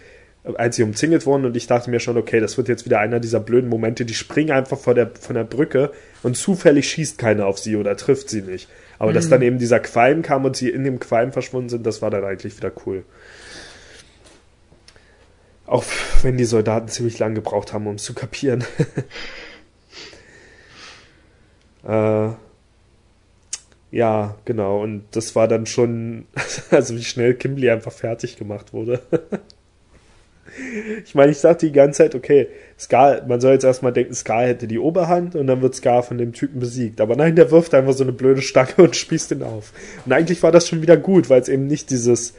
als sie umzingelt wurden und ich dachte mir schon, okay, das wird jetzt wieder einer dieser blöden Momente, die springen einfach vor der, von der Brücke und zufällig schießt keiner auf sie oder trifft sie nicht. Aber dass dann eben dieser Qualm kam und sie in dem Qualm verschwunden sind, das war dann eigentlich wieder cool. Auch wenn die Soldaten ziemlich lang gebraucht haben, um es zu kapieren. äh, ja, genau. Und das war dann schon, also wie schnell Kimberly einfach fertig gemacht wurde. ich meine, ich dachte die ganze Zeit, okay, Scar, man soll jetzt erstmal denken, Scar hätte die Oberhand und dann wird Scar von dem Typen besiegt. Aber nein, der wirft einfach so eine blöde Stange und spießt ihn auf. Und eigentlich war das schon wieder gut, weil es eben nicht dieses,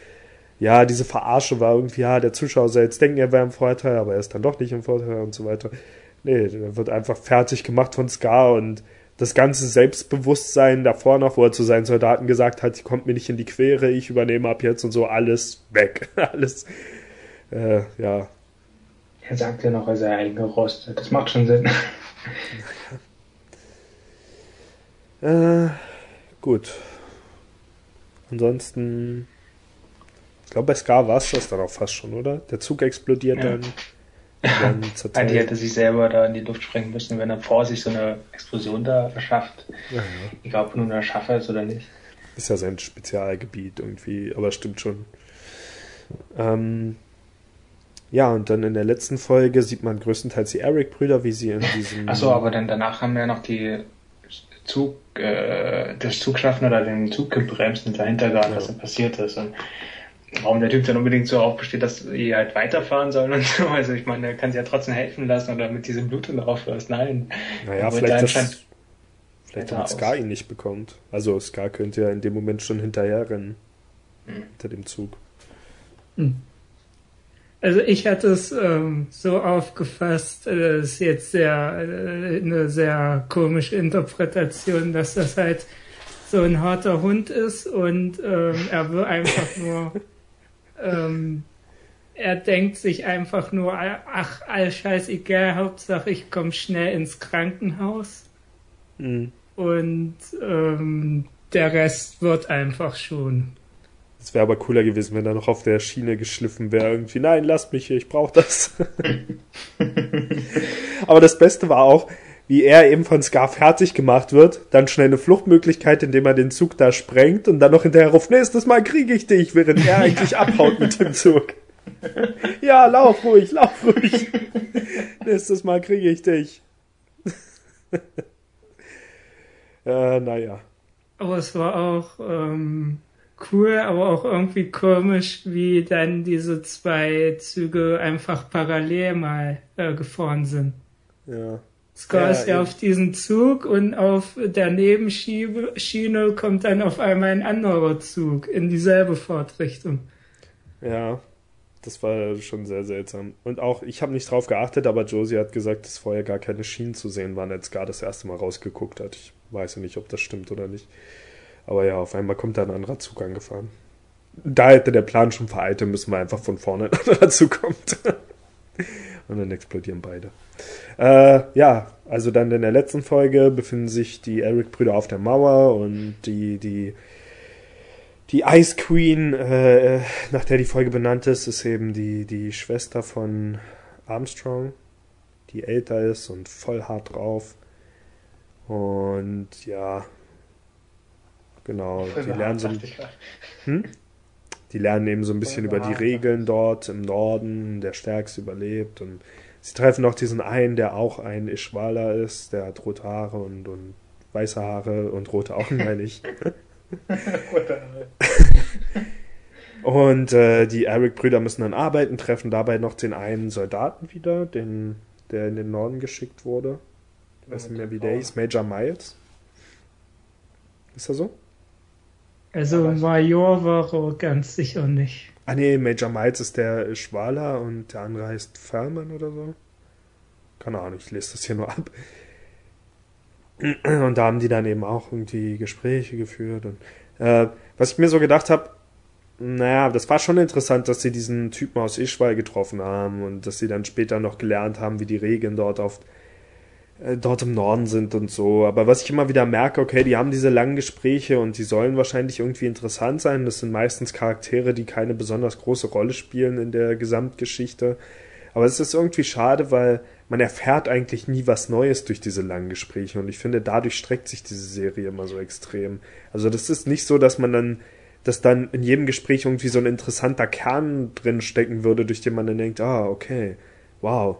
ja, diese Verarsche war irgendwie, ja, der Zuschauer soll jetzt denken, er wäre im Vorteil, aber er ist dann doch nicht im Vorteil und so weiter. Nee, der wird einfach fertig gemacht von Scar und das ganze Selbstbewusstsein davor noch, wo er zu seinen Soldaten gesagt hat, kommt mir nicht in die Quere, ich übernehme ab jetzt und so, alles weg. alles, äh, ja. Er sagt ja noch, er sei eingerostet. Das macht schon Sinn. Äh, gut. Ansonsten, ich glaube, bei Scar war es das dann auch fast schon, oder? Der Zug explodiert Ja. dann. dann Eigentlich hätte sich selber da in die Luft sprengen müssen, wenn er vor sich so eine Explosion da erschafft. Ja, ja. Egal, ob er nun Erschaffer ist oder nicht. Ist ja sein Spezialgebiet irgendwie, aber stimmt schon. Ähm, ja, und dann in der letzten Folge sieht man größtenteils die Eric-Brüder, wie sie in diesem. Achso, aber dann danach haben wir ja noch die Zug, äh, das Zugschaffen oder den Zug gebremst und dahinter gerade, was Ja. da passiert ist. Und warum der Typ dann unbedingt so aufbesteht, dass sie halt weiterfahren sollen und so. Also ich meine, er kann sie ja trotzdem helfen lassen oder mit diesem Blut drauf lässt. Nein. Naja, Er vielleicht, da das, anscheinend vielleicht damit aus. Scar ihn nicht bekommt. Also Scar könnte ja in dem Moment schon hinterher rennen. Hm. Hinter dem Zug. Also ich hatte es ähm, so aufgefasst, äh, das ist jetzt sehr äh, eine sehr komische Interpretation, dass das halt so ein harter Hund ist und ähm, er will einfach nur, ähm, er denkt sich einfach nur, ach, all scheißegal, Hauptsache ich komme schnell ins Krankenhaus Mhm. und ähm, der Rest wird einfach schon. Es wäre aber cooler gewesen, wenn er noch auf der Schiene geschliffen wäre. Irgendwie, nein, lass mich hier, ich brauche das. aber das Beste war auch, wie er eben von Scar fertig gemacht wird, dann schnell eine Fluchtmöglichkeit, indem er den Zug da sprengt und dann noch hinterher ruft, nächstes Mal kriege ich dich, während er eigentlich abhaut mit dem Zug. ja, lauf ruhig, lauf ruhig. nächstes Mal kriege ich dich. äh, naja. Aber es war auch ähm, cool, aber auch irgendwie komisch, wie dann diese zwei Züge einfach parallel mal äh, gefahren sind. Ja. Scar Ja, ist ja eben. auf diesen Zug und auf der Nebenschiene kommt dann auf einmal ein anderer Zug in dieselbe Fahrtrichtung. Ja. Das war schon sehr seltsam. Und auch, ich habe nicht drauf geachtet, aber Josie hat gesagt, dass vorher gar keine Schienen zu sehen waren, als Gar das erste Mal rausgeguckt hat. Ich weiß ja nicht, ob das stimmt oder nicht. Aber ja, auf einmal kommt da ein anderer Zug angefahren. Da hätte der Plan schon vereilt, müssen wir einfach von vorne ein anderer Zug kommt. Und dann explodieren beide. Äh, ja, also dann in der letzten Folge befinden sich die Eric-Brüder auf der Mauer und die, die, die Ice Queen, äh, nach der die Folge benannt ist, ist eben die, die Schwester von Armstrong, die älter ist und voll hart drauf. Und ja, genau, die lernen so, hm? Die lernen eben so ein bisschen über die. Regeln dort im Norden, der Stärkste überlebt und sie treffen auch diesen einen, der auch ein Ishwala ist, der hat rote Haare und, und weiße Haare und rote Augen, meine ich. Und äh, die Eric-Brüder müssen dann arbeiten, treffen dabei noch den einen Soldaten wieder, den, der in den Norden geschickt wurde. Ich weiß nicht mehr, wie der hieß. Major Miles. Ist er so? Also Major war er ganz sicher nicht. Ah nee, Major Miles ist der Schwaler und der andere heißt Furman oder so. Keine Ahnung, ich lese das hier nur ab. Und da haben die dann eben auch irgendwie Gespräche geführt. Und äh, was ich mir so gedacht habe, naja, das war schon interessant, dass sie diesen Typen aus Ischwal getroffen haben und dass sie dann später noch gelernt haben, wie die Regeln dort auf äh, dort im Norden sind und so. Aber was ich immer wieder merke, okay, die haben diese langen Gespräche und die sollen wahrscheinlich irgendwie interessant sein. Das sind meistens Charaktere, die keine besonders große Rolle spielen in der Gesamtgeschichte. Aber es ist irgendwie schade, weil man erfährt eigentlich nie was Neues durch diese langen Gespräche. Und ich finde, dadurch streckt sich diese Serie immer so extrem. Also das ist nicht so, dass man dann, dass dann in jedem Gespräch irgendwie so ein interessanter Kern drin stecken würde, durch den man dann denkt, ah, okay, wow.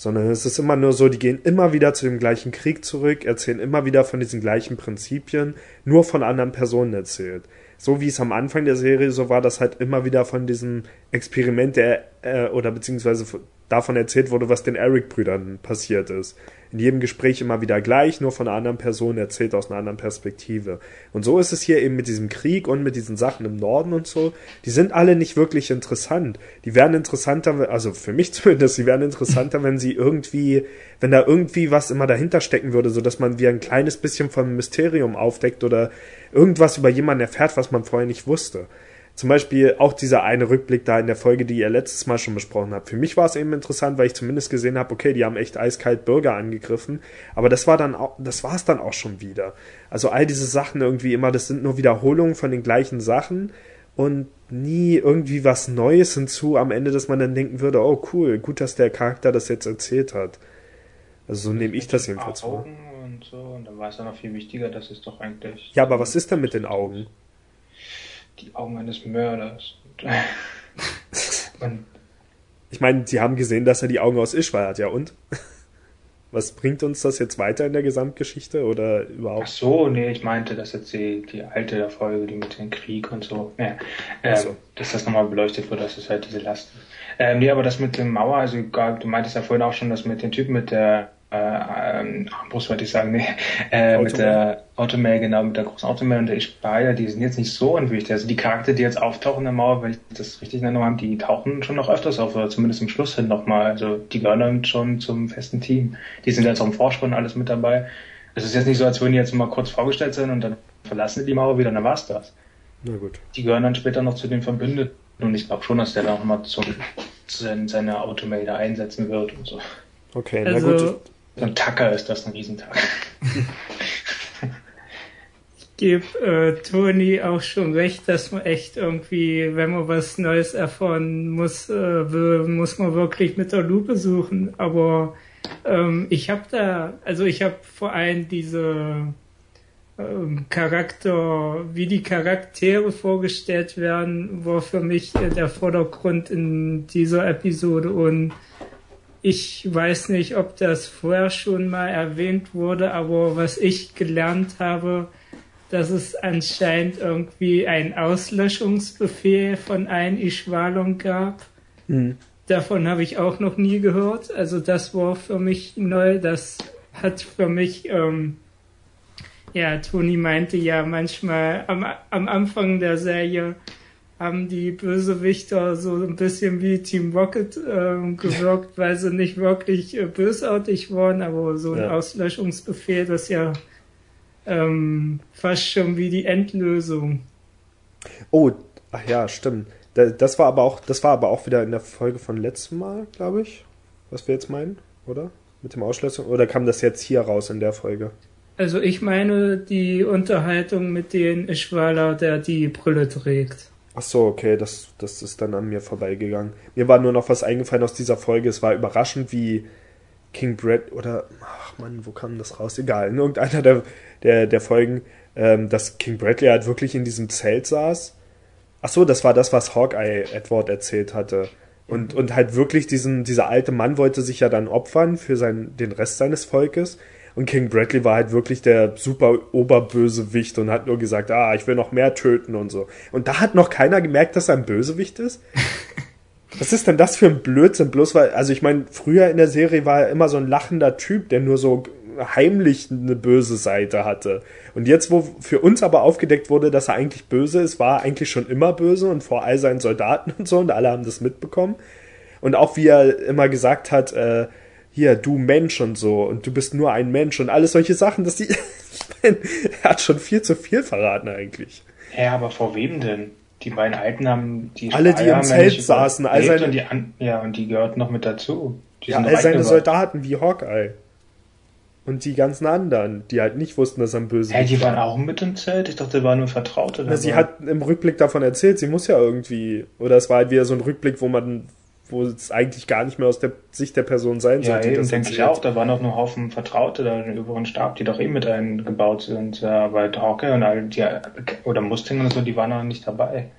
Sondern es ist immer nur so, die gehen immer wieder zu dem gleichen Krieg zurück, erzählen immer wieder von diesen gleichen Prinzipien, nur von anderen Personen erzählt. So wie es am Anfang der Serie so war, dass halt immer wieder von diesem Experiment der, äh, oder beziehungsweise davon erzählt wurde, was den Eric-Brüdern passiert ist. In jedem Gespräch immer wieder gleich, nur von einer anderen Person erzählt aus einer anderen Perspektive. Und so ist es hier eben mit diesem Krieg und mit diesen Sachen im Norden und so. Die sind alle nicht wirklich interessant. Die wären interessanter, also für mich zumindest, die wären interessanter, wenn sie irgendwie, wenn da irgendwie was immer dahinter stecken würde, so dass man wie ein kleines bisschen vom Mysterium aufdeckt oder irgendwas über jemanden erfährt, was man vorher nicht wusste. Zum Beispiel auch dieser eine Rückblick da in der Folge, die ihr letztes Mal schon besprochen habt. Für mich war es eben interessant, weil ich zumindest gesehen habe, okay, die haben echt eiskalt Bürger angegriffen, aber das war dann auch, das war es dann auch schon wieder. Also all diese Sachen irgendwie immer, das sind nur Wiederholungen von den gleichen Sachen und nie irgendwie was Neues hinzu am Ende, dass man dann denken würde, oh cool, gut, dass der Charakter das jetzt erzählt hat. Also so nehme ich das jedenfalls. Augen und so. Und dann war es dann noch viel wichtiger, dass es doch eigentlich. Ja, aber was ist denn mit den Augen? Die Augen eines Mörders. Und Ich meine, die haben gesehen, dass er die Augen aus Ischwal hat, ja und? Was bringt uns das jetzt weiter in der Gesamtgeschichte oder Ach überhaupt? so, nee, ich meinte, dass jetzt die, die alte Folge, die mit dem Krieg und so, ja, Ach so. dass das nochmal beleuchtet wird, dass es halt diese Last ist. Ähm, nee, aber das mit dem Mauer, also du meintest ja vorhin auch schon, dass mit dem Typen mit der äh, ähm, Armbrust wollte ich sagen, nee, äh, mit der Automail, genau, mit der großen Automail und der Ishbaya, die sind jetzt nicht so unwichtig. Also die Charaktere, die jetzt auftauchen in der Mauer, wenn ich das richtig in Erinnerung habe, die tauchen schon noch öfters auf, oder zumindest im Schluss hin nochmal. Also die gehören dann schon zum festen Team. Die sind jetzt auch im Vorspann alles mit dabei. Es ist jetzt nicht so, als würden die jetzt mal kurz vorgestellt sein und dann verlassen die die Mauer wieder, und dann war's das. Na gut. Die gehören dann später noch zu den Verbündeten und ich glaube schon, dass der dann auch mal zum, zu seine- seine Automail da einsetzen wird und so. Okay, na Also gut. Und Tucker ist das ein Riesentag. ich gebe äh, Toni auch schon recht, dass man echt irgendwie, wenn man was Neues erfahren muss, äh, will, muss man wirklich mit der Lupe suchen. Aber ähm, ich habe da, also ich habe vor allem diese ähm, Charakter, wie die Charaktere vorgestellt werden, war für mich äh, der Vordergrund in dieser Episode und ich weiß nicht, ob das vorher schon mal erwähnt wurde, aber was ich gelernt habe, dass es anscheinend irgendwie einen Auslöschungsbefehl von allen Ishwalon gab. Hm. Davon habe ich auch noch nie gehört. Also das war für mich neu. Das hat für mich, ähm, ja, Toni meinte ja manchmal am, am Anfang der Serie, haben die Bösewichter so ein bisschen wie Team Rocket ähm, gewirkt, weil sie nicht wirklich äh, bösartig waren, aber so ein Ja. Auslöschungsbefehl, das ist ja ähm, fast schon wie die Endlösung. Oh, ach ja, stimmt. Da- Das war aber auch, das war aber auch wieder in der Folge von letztem Mal, glaube ich. Was wir jetzt meinen, oder? Mit dem Ausschließung? Oder kam das jetzt hier raus in der Folge? Also ich meine die Unterhaltung mit den Ishwala, der die Brille trägt. Ach so, okay, das, das ist dann an mir vorbeigegangen. Mir war nur noch was eingefallen aus dieser Folge. Es war überraschend, wie King Brad oder ach Mann, wo kam das raus? Egal, in irgendeiner der, der, der Folgen, ähm, dass King Bradley halt wirklich in diesem Zelt saß. Ach so, das war das, was Hawkeye Edward erzählt hatte. Und, und halt wirklich diesen, dieser alte Mann wollte sich ja dann opfern für sein, den Rest seines Volkes. Und King Bradley war halt wirklich der super Oberbösewicht und hat nur gesagt, ah, ich will noch mehr töten und so. Und da hat noch keiner gemerkt, dass er ein Bösewicht ist. Was ist denn das für ein Blödsinn? Bloß weil, also ich meine, früher in der Serie war er immer so ein lachender Typ, der nur so heimlich eine böse Seite hatte. Und jetzt, wo für uns aber aufgedeckt wurde, dass er eigentlich böse ist, war er eigentlich schon immer böse und vor all seinen Soldaten und so und alle haben das mitbekommen. Und auch wie er immer gesagt hat, äh, hier, du Mensch und so, und du bist nur ein Mensch und alles solche Sachen, dass die, er hat schon viel zu viel verraten eigentlich. Ja, aber vor wem denn? Die beiden Alten haben die Alle, die im Zelt saßen, all seine- und die an, ja und die gehörten noch mit dazu. Die Ja, all seine. Soldaten wie Hawkeye. Und die ganzen anderen, die halt nicht wussten, dass er ein böse Hä, die waren auch mit im Zelt? Ich dachte, die waren nur Vertraute. Na, sie hat im Rückblick davon erzählt, sie muss ja irgendwie, oder es war halt wieder so ein Rückblick, wo man, wo es eigentlich gar nicht mehr aus der Sicht der Person sein Ja, sollte. eben, das denke ich auch. Da waren auch nur Haufen Vertraute da im oberen Stab, die doch eh mit eingebaut sind. Ja, Aber Hawke und all die, oder Mustang und so, die waren noch nicht dabei.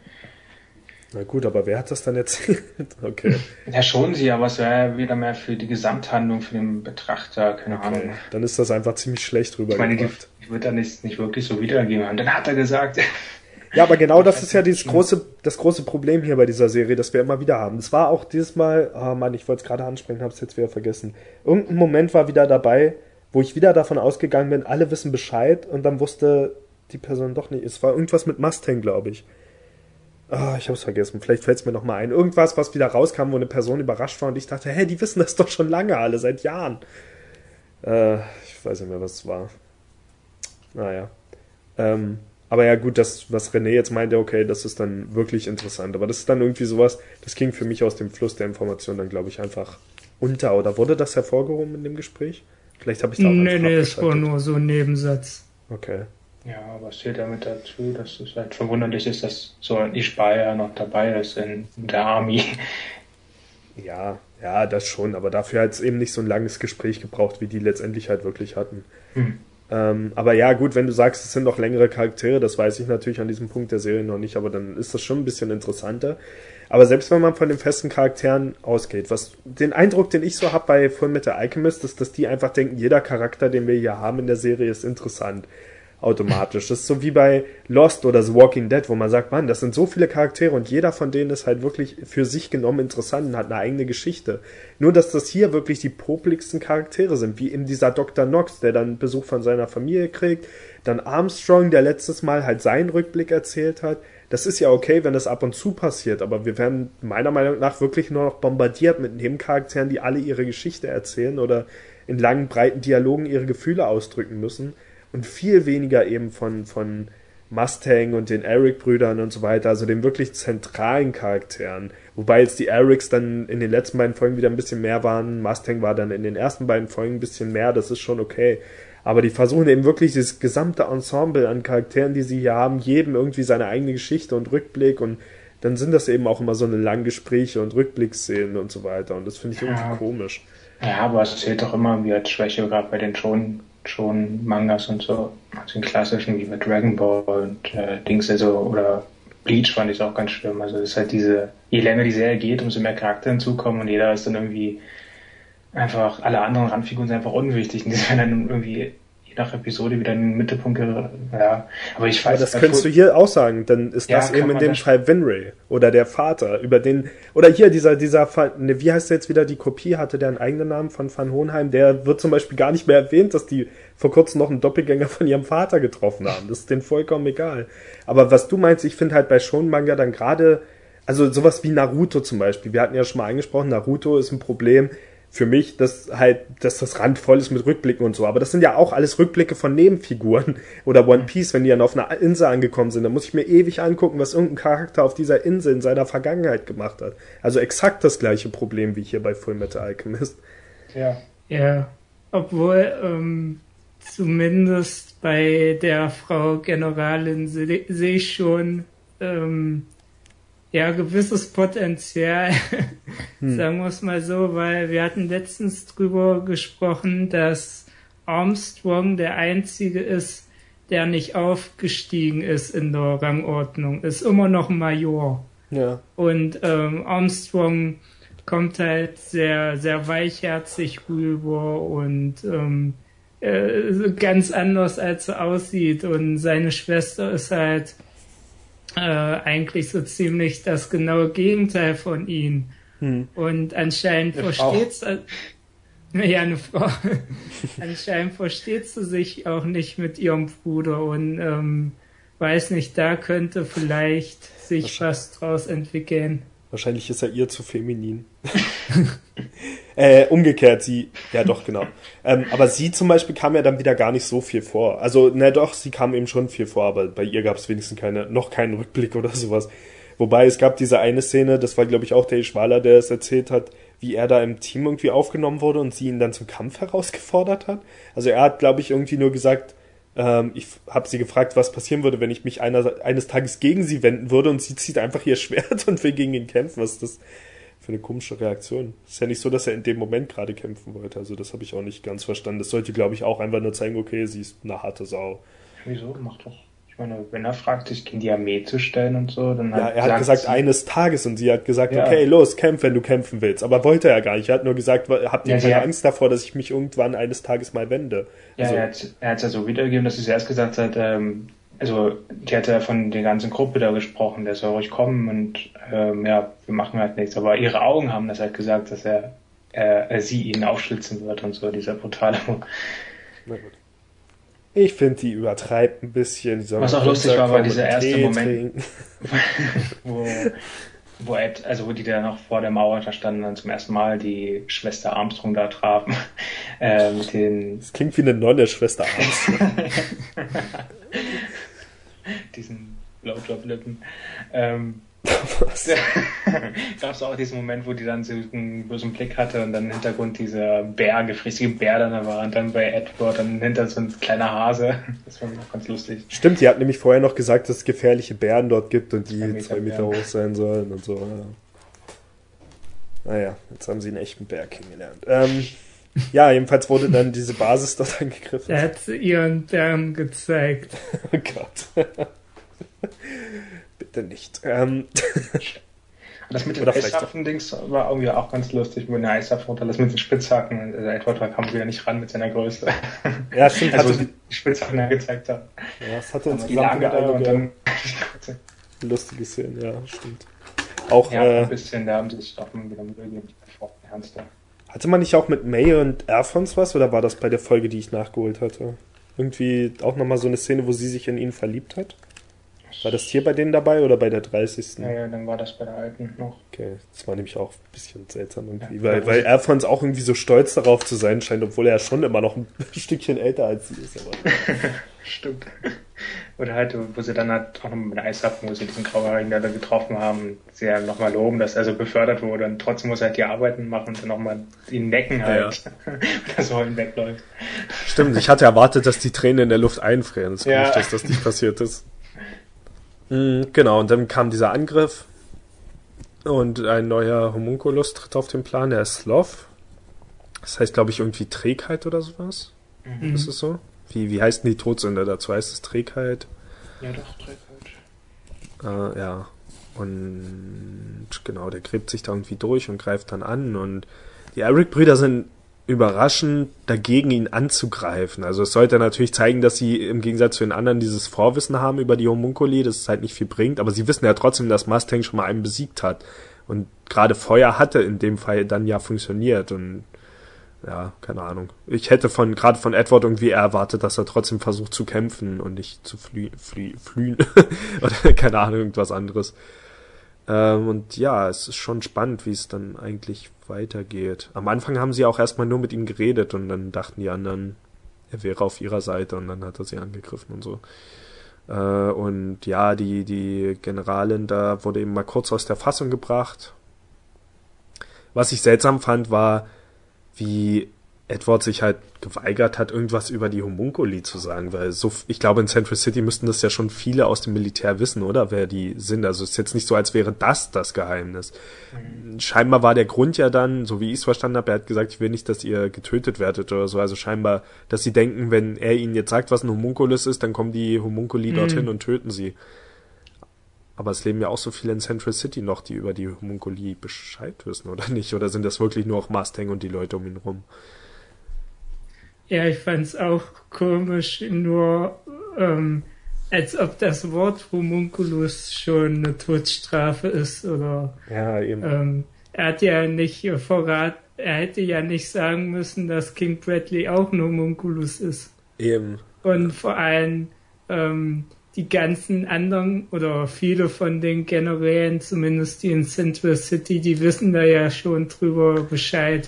Na gut, aber wer hat das dann erzählt? Okay, Ja, schon sie, aber es wäre wieder mehr für die Gesamthandlung, für den Betrachter, keine okay. Ahnung. Dann ist das einfach ziemlich schlecht Ich meine, rübergebracht. ich würde da nicht, nicht wirklich so wiedergeben haben. Dann hat er gesagt, Ja, aber genau das ist ja dieses große, das große Problem hier bei dieser Serie, das wir immer wieder haben. Es war auch dieses Mal, oh Mann, ich wollte es gerade ansprechen, habe es jetzt wieder vergessen. Irgendein Moment war wieder dabei, wo ich wieder davon ausgegangen bin, alle wissen Bescheid und dann wusste die Person doch nicht. Es war irgendwas mit Mustang, glaube ich. Ah, ich hab's vergessen. Vielleicht fällt's mir noch mal ein. Irgendwas, was wieder rauskam, wo eine Person überrascht war und ich dachte, hä, die wissen das doch schon lange alle, seit Jahren. Äh, ich weiß nicht mehr, was es war. Naja. Ähm, aber ja, gut, das, was René jetzt meinte, okay, das ist dann wirklich interessant. Aber das ist dann irgendwie sowas, das ging für mich aus dem Fluss der Information dann, glaube ich, einfach unter. Oder wurde das hervorgehoben in dem Gespräch? Vielleicht habe ich da auch Nee, nee, es war nur so ein Nebensatz. Okay. ja, aber es zählt damit dazu, dass es halt verwunderlich ist, dass so ein Ishbaya noch dabei ist in der Army. Ja, ja, das schon, aber dafür hat es eben nicht so ein langes Gespräch gebraucht, wie die letztendlich halt wirklich hatten. Hm. Ähm, aber ja, gut, wenn du sagst, es sind noch längere Charaktere, das weiß ich natürlich an diesem Punkt der Serie noch nicht, aber dann ist das schon ein bisschen interessanter. Aber selbst wenn man von den festen Charakteren ausgeht, was den Eindruck, den ich so habe bei Fullmetal Alchemist, ist, dass die einfach denken, jeder Charakter, den wir hier haben in der Serie, ist interessant. Automatisch. Das ist so wie bei Lost oder The Walking Dead, wo man sagt, Mann, das sind so viele Charaktere und jeder von denen ist halt wirklich für sich genommen interessant und hat eine eigene Geschichte. Nur, dass das hier wirklich die popligsten Charaktere sind, wie in dieser Dr. Knox, der dann Besuch von seiner Familie kriegt, dann Armstrong, der letztes Mal halt seinen Rückblick erzählt hat. Das ist ja okay, wenn das ab und zu passiert, aber wir werden meiner Meinung nach wirklich nur noch bombardiert mit Nebencharakteren, die alle ihre Geschichte erzählen oder in langen, breiten Dialogen ihre Gefühle ausdrücken müssen und viel weniger eben von, von Mustang und den Eric-Brüdern und so weiter, also den wirklich zentralen Charakteren. Wobei jetzt die Erics dann in den letzten beiden Folgen wieder ein bisschen mehr waren. Mustang war dann in den ersten beiden Folgen ein bisschen mehr, das ist schon okay. Aber die versuchen eben wirklich dieses gesamte Ensemble an Charakteren, die sie hier haben, jedem irgendwie seine eigene Geschichte und Rückblick und dann sind das eben auch immer so eine langen Gespräche und Rückblickszenen und so weiter. Und das finde ich irgendwie Ja. komisch. Ja, aber es zählt doch immer wie als Schwäche, gerade bei den schon, schon Mangas und so, also den klassischen wie bei Dragon Ball und äh, Dings, also, oder Bleach fand ich auch ganz schlimm. Also es ist halt diese, je länger die Serie geht, umso mehr Charakter hinzukommen und jeder ist dann irgendwie einfach, alle anderen Randfiguren sind einfach unwichtig und die werden dann irgendwie, nach Episode wieder in den Mittelpunkt ja, aber ich Aber weiß das bei könntest du hier auch sagen, dann ist Ja, das eben in dem das- Fall Winray oder der Vater, über den, oder hier dieser, dieser, ne, wie heißt der jetzt wieder, die Kopie hatte der einen eigenen Namen von Van Hohenheim, der wird zum Beispiel gar nicht mehr erwähnt, dass die vor kurzem noch einen Doppelgänger von ihrem Vater getroffen haben. Das ist denen vollkommen egal. Aber was du meinst, ich finde halt bei Shonen Manga dann gerade, also sowas wie Naruto zum Beispiel, wir hatten ja schon mal angesprochen, Naruto ist ein Problem, für mich, dass halt, dass das randvoll ist mit Rückblicken und so. Aber das sind ja auch alles Rückblicke von Nebenfiguren. Oder One Piece, wenn die dann auf einer Insel angekommen sind, dann muss ich mir ewig angucken, was irgendein Charakter auf dieser Insel in seiner Vergangenheit gemacht hat. Also exakt das gleiche Problem wie hier bei Full Metal Alchemist. ja, Ja, obwohl ähm, zumindest bei der Frau Generalin se- sehe ich schon ähm, ja gewisses Potenzial, sagen wir es mal so, weil wir hatten letztens drüber gesprochen, dass Armstrong der einzige ist, der nicht aufgestiegen ist in der Rangordnung, ist immer noch ein Major. Ja. Und ähm, Armstrong kommt halt sehr, sehr weichherzig rüber und ähm, äh, ganz anders als er aussieht. Und seine Schwester ist halt äh, eigentlich so ziemlich das genaue Gegenteil von ihm. Hm. Und anscheinend Eine versteht's äh, ja eine Frau. anscheinend versteht sie sich auch nicht mit ihrem Bruder und ähm, weiß nicht, da könnte vielleicht sich was draus entwickeln. Wahrscheinlich ist er ihr zu feminin. äh, umgekehrt, sie, ja doch, genau. Ähm, aber sie zum Beispiel kam ja dann wieder gar nicht so viel vor. Also, na doch, sie kam eben schon viel vor, aber bei ihr gab es wenigstens keine, noch keinen Rückblick oder sowas. Wobei es gab diese eine Szene, das war glaube ich auch der Ischwaler, der es erzählt hat, wie er da im Team irgendwie aufgenommen wurde und sie ihn dann zum Kampf herausgefordert hat. Also er hat glaube ich irgendwie nur gesagt, ähm, ich habe sie gefragt, was passieren würde, wenn ich mich einer, eines Tages gegen sie wenden würde und sie zieht einfach ihr Schwert und will gegen ihn kämpfen. Was ist das für eine komische Reaktion? Ist ja nicht so, dass er in dem Moment gerade kämpfen wollte. Also das habe ich auch nicht ganz verstanden. Das sollte, glaube ich, auch einfach nur zeigen, okay, sie ist eine harte Sau. wieso, macht doch. Ich meine, wenn er fragt, sich gegen die Armee zu stellen und so, dann Ja, er hat gesagt, eines Tages und sie hat gesagt, Ja. okay, los, kämpf, wenn du kämpfen willst. Aber wollte er gar nicht. Er hat nur gesagt, habt ihr Ja, keine hat- Angst davor, dass ich mich irgendwann eines Tages mal wende? Ja, Also- er hat hat's ja so wiedergegeben, dass sie zuerst gesagt hat, ähm, also die hat ja von der ganzen Gruppe da gesprochen, der soll ruhig kommen und ähm, ja, wir machen halt nichts. Aber ihre Augen haben das halt gesagt, dass er äh, sie ihn aufschlitzen wird und so, dieser brutale. Na gut. Ich finde, die übertreibt ein bisschen. Was auch lustig war, war dieser erste Tee Moment. wo, wo Ed, also wo die da noch vor der Mauer da standen und zum ersten Mal die Schwester Armstrong da trafen, äh, den, Das klingt wie eine Nonne, Schwester Armstrong. Diesen Blowjob-Lippen. Ähm, Was? gab es auch diesen Moment, wo die dann so einen bösen Blick hatte und dann im Hintergrund dieser Bär, gefräßige Bär dann da war und dann bei Edward dann hinter so ein kleiner Hase. Das ich auch ganz lustig. Stimmt, die hat nämlich vorher noch gesagt, dass es gefährliche Bären dort gibt und die Zwei Meter zwei Meter hoch sein sollen und so. Ja. Naja, jetzt haben sie einen echten Bär kennengelernt. Ähm, ja, jedenfalls wurde dann diese Basis dort angegriffen. Da hat ihren Bären gezeigt. Oh Gott. Bitte nicht. Ähm, das mit den vielleicht Eishafen-Dings war irgendwie auch ganz lustig, wo eine Eishafen runterlässt mit den Spitzhacken. Also Edward kam wieder nicht ran mit seiner Größe. ja, stimmt. Also die Spitzhacken er gezeigt hat. ja, es hatte Aber die da und einige dann lustige Szenen, ja, stimmt. Auch, ja, äh, ein bisschen, da haben sie sich mal wieder Mühe gegeben, ernster. hatte man nicht auch mit May und Alphonse was oder war das bei der Folge, die ich nachgeholt hatte? Irgendwie auch nochmal so eine Szene, wo sie sich in ihn verliebt hat? War das hier bei denen dabei oder bei der 30.? Naja, dann war das bei der alten noch. Okay, das war nämlich auch ein bisschen seltsam irgendwie, Ja, weil, ja, weil Alphonse auch irgendwie so stolz darauf zu sein scheint, obwohl er ja schon immer noch ein Stückchen älter als sie ist. Aber Stimmt. Oder halt, wo sie dann halt auch nochmal mit der Eishafen, wo sie diesen Grauhaarigen da getroffen haben, sie ja nochmal loben, dass er so befördert wurde und trotzdem muss er halt die Arbeiten machen und dann nochmal ihn necken halt, dass er halt wegläuft. Stimmt, ich hatte erwartet, dass die Tränen in der Luft einfrieren. Das ist Ja. komisch, dass das nicht passiert ist. Mhm, genau, und dann kam dieser Angriff und ein neuer Homunculus tritt auf den Plan, der ist Sloth. Das heißt, glaube ich, irgendwie Trägheit oder sowas. Mhm. Ist es so? Wie, wie heißt denn die Todsünde dazu? Heißt es Trägheit? Ja, doch, Trägheit. Äh, ja. Und genau, der gräbt sich da irgendwie durch und greift dann an. Und die Eric-Brüder sind überraschend dagegen, ihn anzugreifen. Also es sollte natürlich zeigen, dass sie im Gegensatz zu den anderen dieses Vorwissen haben über die Homunculi, dass es halt nicht viel bringt, aber sie wissen ja trotzdem, dass Mustang schon mal einen besiegt hat. Und gerade Feuer hatte in dem Fall dann ja funktioniert und ja, keine Ahnung. Ich hätte von gerade von Edward irgendwie erwartet, dass er trotzdem versucht zu kämpfen und nicht zu flie flie flühen oder keine Ahnung irgendwas anderes. Ähm, und ja, es ist schon spannend, wie es dann eigentlich weitergeht. Am Anfang haben sie auch erstmal nur mit ihm geredet und dann dachten die anderen, er wäre auf ihrer Seite und dann hat er sie angegriffen und so. Äh, und ja, die, die Generalin da wurde eben mal kurz aus der Fassung gebracht. Was ich seltsam fand, war, wie Edward sich halt geweigert hat, irgendwas über die Homunculi zu sagen, weil so, ich glaube, in Central City müssten das ja schon viele aus dem Militär wissen, oder? Wer die sind. Also es ist jetzt nicht so, als wäre das das Geheimnis. Mhm. Scheinbar war der Grund ja dann, so wie ich es verstanden habe, er hat gesagt, ich will nicht, dass ihr getötet werdet oder so. Also scheinbar, dass sie denken, wenn er ihnen jetzt sagt, was ein Homunculus ist, dann kommen die Homunculi mhm. dorthin und töten sie. Aber es leben ja auch so viele in Central City noch, die über die Homunculi Bescheid wissen, oder nicht? Oder sind das wirklich nur auch Mustang und die Leute um ihn rum? Ja, ich fand's auch komisch, nur ähm, als ob das Wort Homunculus schon eine Todesstrafe ist oder ja, eben. Ähm, er hat ja nicht verrat, er hätte ja nicht sagen müssen, dass King Bradley auch ein Homunculus ist. Eben. Und vor allem ähm, die ganzen anderen oder viele von den Generälen, zumindest die in Central City, die wissen da ja schon drüber Bescheid.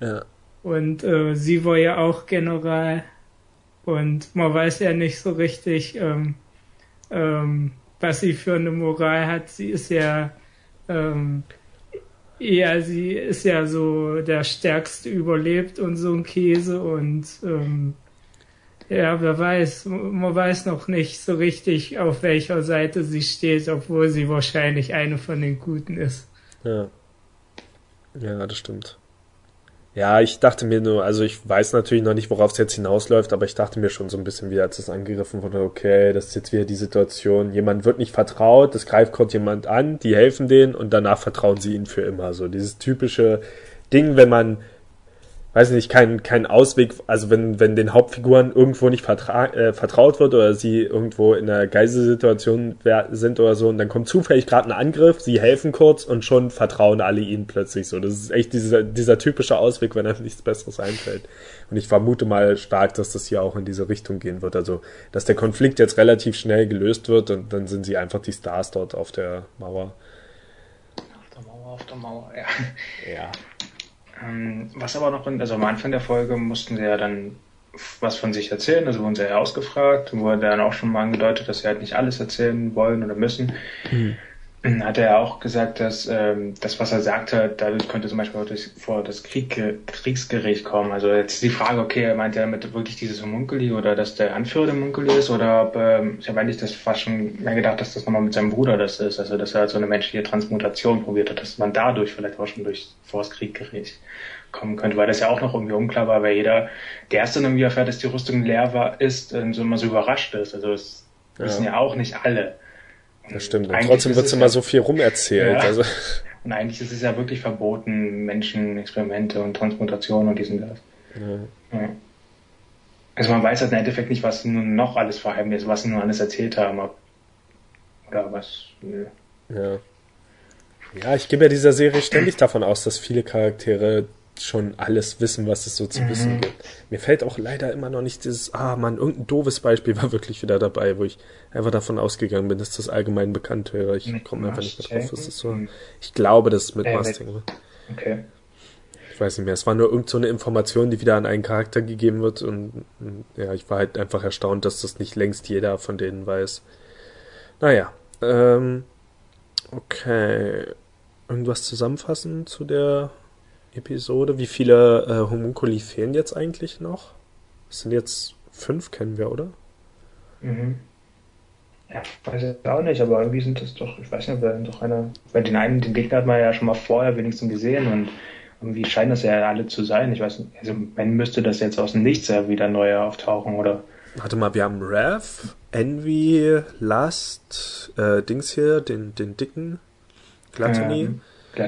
Ja. Und äh, sie war ja auch General. Und man weiß ja nicht so richtig, ähm, ähm, was sie für eine Moral hat. Sie ist ja, ähm, ja, sie ist ja so der Stärkste überlebt und so ein Käse. Und ähm, ja, wer weiß, man weiß noch nicht so richtig, auf welcher Seite sie steht, obwohl sie wahrscheinlich eine von den Guten ist. Ja. Ja, das stimmt. Ja, ich dachte mir nur, also ich weiß natürlich noch nicht, worauf es jetzt hinausläuft, aber ich dachte mir schon so ein bisschen, wie als es angegriffen wurde, okay, das ist jetzt wieder die Situation, jemand wird nicht vertraut, es greift kurz jemand an, die helfen denen und danach vertrauen sie ihnen für immer. So dieses typische Ding, wenn man weiß nicht, kein, kein Ausweg, also wenn, wenn den Hauptfiguren irgendwo nicht vertra äh, vertraut wird oder sie irgendwo in einer Geiselsituation sind oder so und dann kommt zufällig gerade ein Angriff, sie helfen kurz und schon vertrauen alle ihnen plötzlich so. Das ist echt dieser, dieser typische Ausweg, wenn einem nichts Besseres einfällt. Und ich vermute mal stark, dass das hier auch in diese Richtung gehen wird. Also, dass der Konflikt jetzt relativ schnell gelöst wird und dann sind sie einfach die Stars dort auf der Mauer. Auf der Mauer, auf der Mauer, ja. Ja. Ähm, was aber noch, also am Anfang der Folge mussten sie ja dann was von sich erzählen, also wurden sie ja ausgefragt, wurde dann auch schon mal angedeutet, dass sie halt nicht alles erzählen wollen oder müssen. Mhm hat er ja auch gesagt, dass ähm, das, was er sagte, dadurch könnte zum Beispiel durch, vor das Krieg, Kriegsgericht kommen. Also jetzt die Frage, okay, meint er damit wirklich dieses Homunculi oder dass der Anführer der Homunculi ist oder ob, ähm, ich habe eigentlich das fast schon mehr gedacht, dass das nochmal mit seinem Bruder das ist, also dass er halt so eine menschliche Transmutation probiert hat, dass man dadurch vielleicht auch schon durch vor das Kriegsgericht kommen könnte, weil das ja auch noch irgendwie unklar war, weil jeder, der erste dann irgendwie erfährt, dass die Rüstung leer war, ist, so immer so überrascht ist. Also das ja. wissen ja auch nicht alle. Das stimmt. Und trotzdem wird es immer ja, so viel rumerzählt. Ja. Also. Und eigentlich ist es ja wirklich verboten, Menschen, Experimente und Transplantationen und diesen das. Ja. ja. Also man weiß halt im Endeffekt nicht, was nun noch alles verheimlicht ist, was sie nun alles erzählt haben. Oder was. Ja. Ja, ich gebe ja dieser Serie ständig davon aus, dass viele Charaktere schon alles wissen, was es so zu mhm. wissen gibt. Mir fällt auch leider immer noch nicht dieses, ah man, irgendein doofes Beispiel war wirklich wieder dabei, wo ich einfach davon ausgegangen bin, dass das allgemein bekannt wäre. Ich komme einfach nicht mehr drauf. Was das so. Ich glaube, das ist mit äh, Mustang. Okay. Ich weiß nicht mehr. Es war nur irgend so eine Information, die wieder an einen Charakter gegeben wird und, und ja, ich war halt einfach erstaunt, dass das nicht längst jeder von denen weiß. Naja, ähm, okay. Irgendwas zusammenfassen zu der Episode. Wie viele äh, Homunculi fehlen jetzt eigentlich noch? Es sind jetzt fünf, kennen wir, oder? Mhm. Ja, weiß ich auch nicht, aber irgendwie sind das doch, ich weiß nicht, weil doch einer, bei den einen, den Gegner hat man ja schon mal vorher wenigstens gesehen und irgendwie scheinen das ja alle zu sein. Ich weiß nicht, also man müsste das jetzt aus dem Nichts ja wieder neu auftauchen, oder? Warte mal, wir haben Rev, Envy, Lust, äh, Dings hier, den, den dicken, Gluttony. Ähm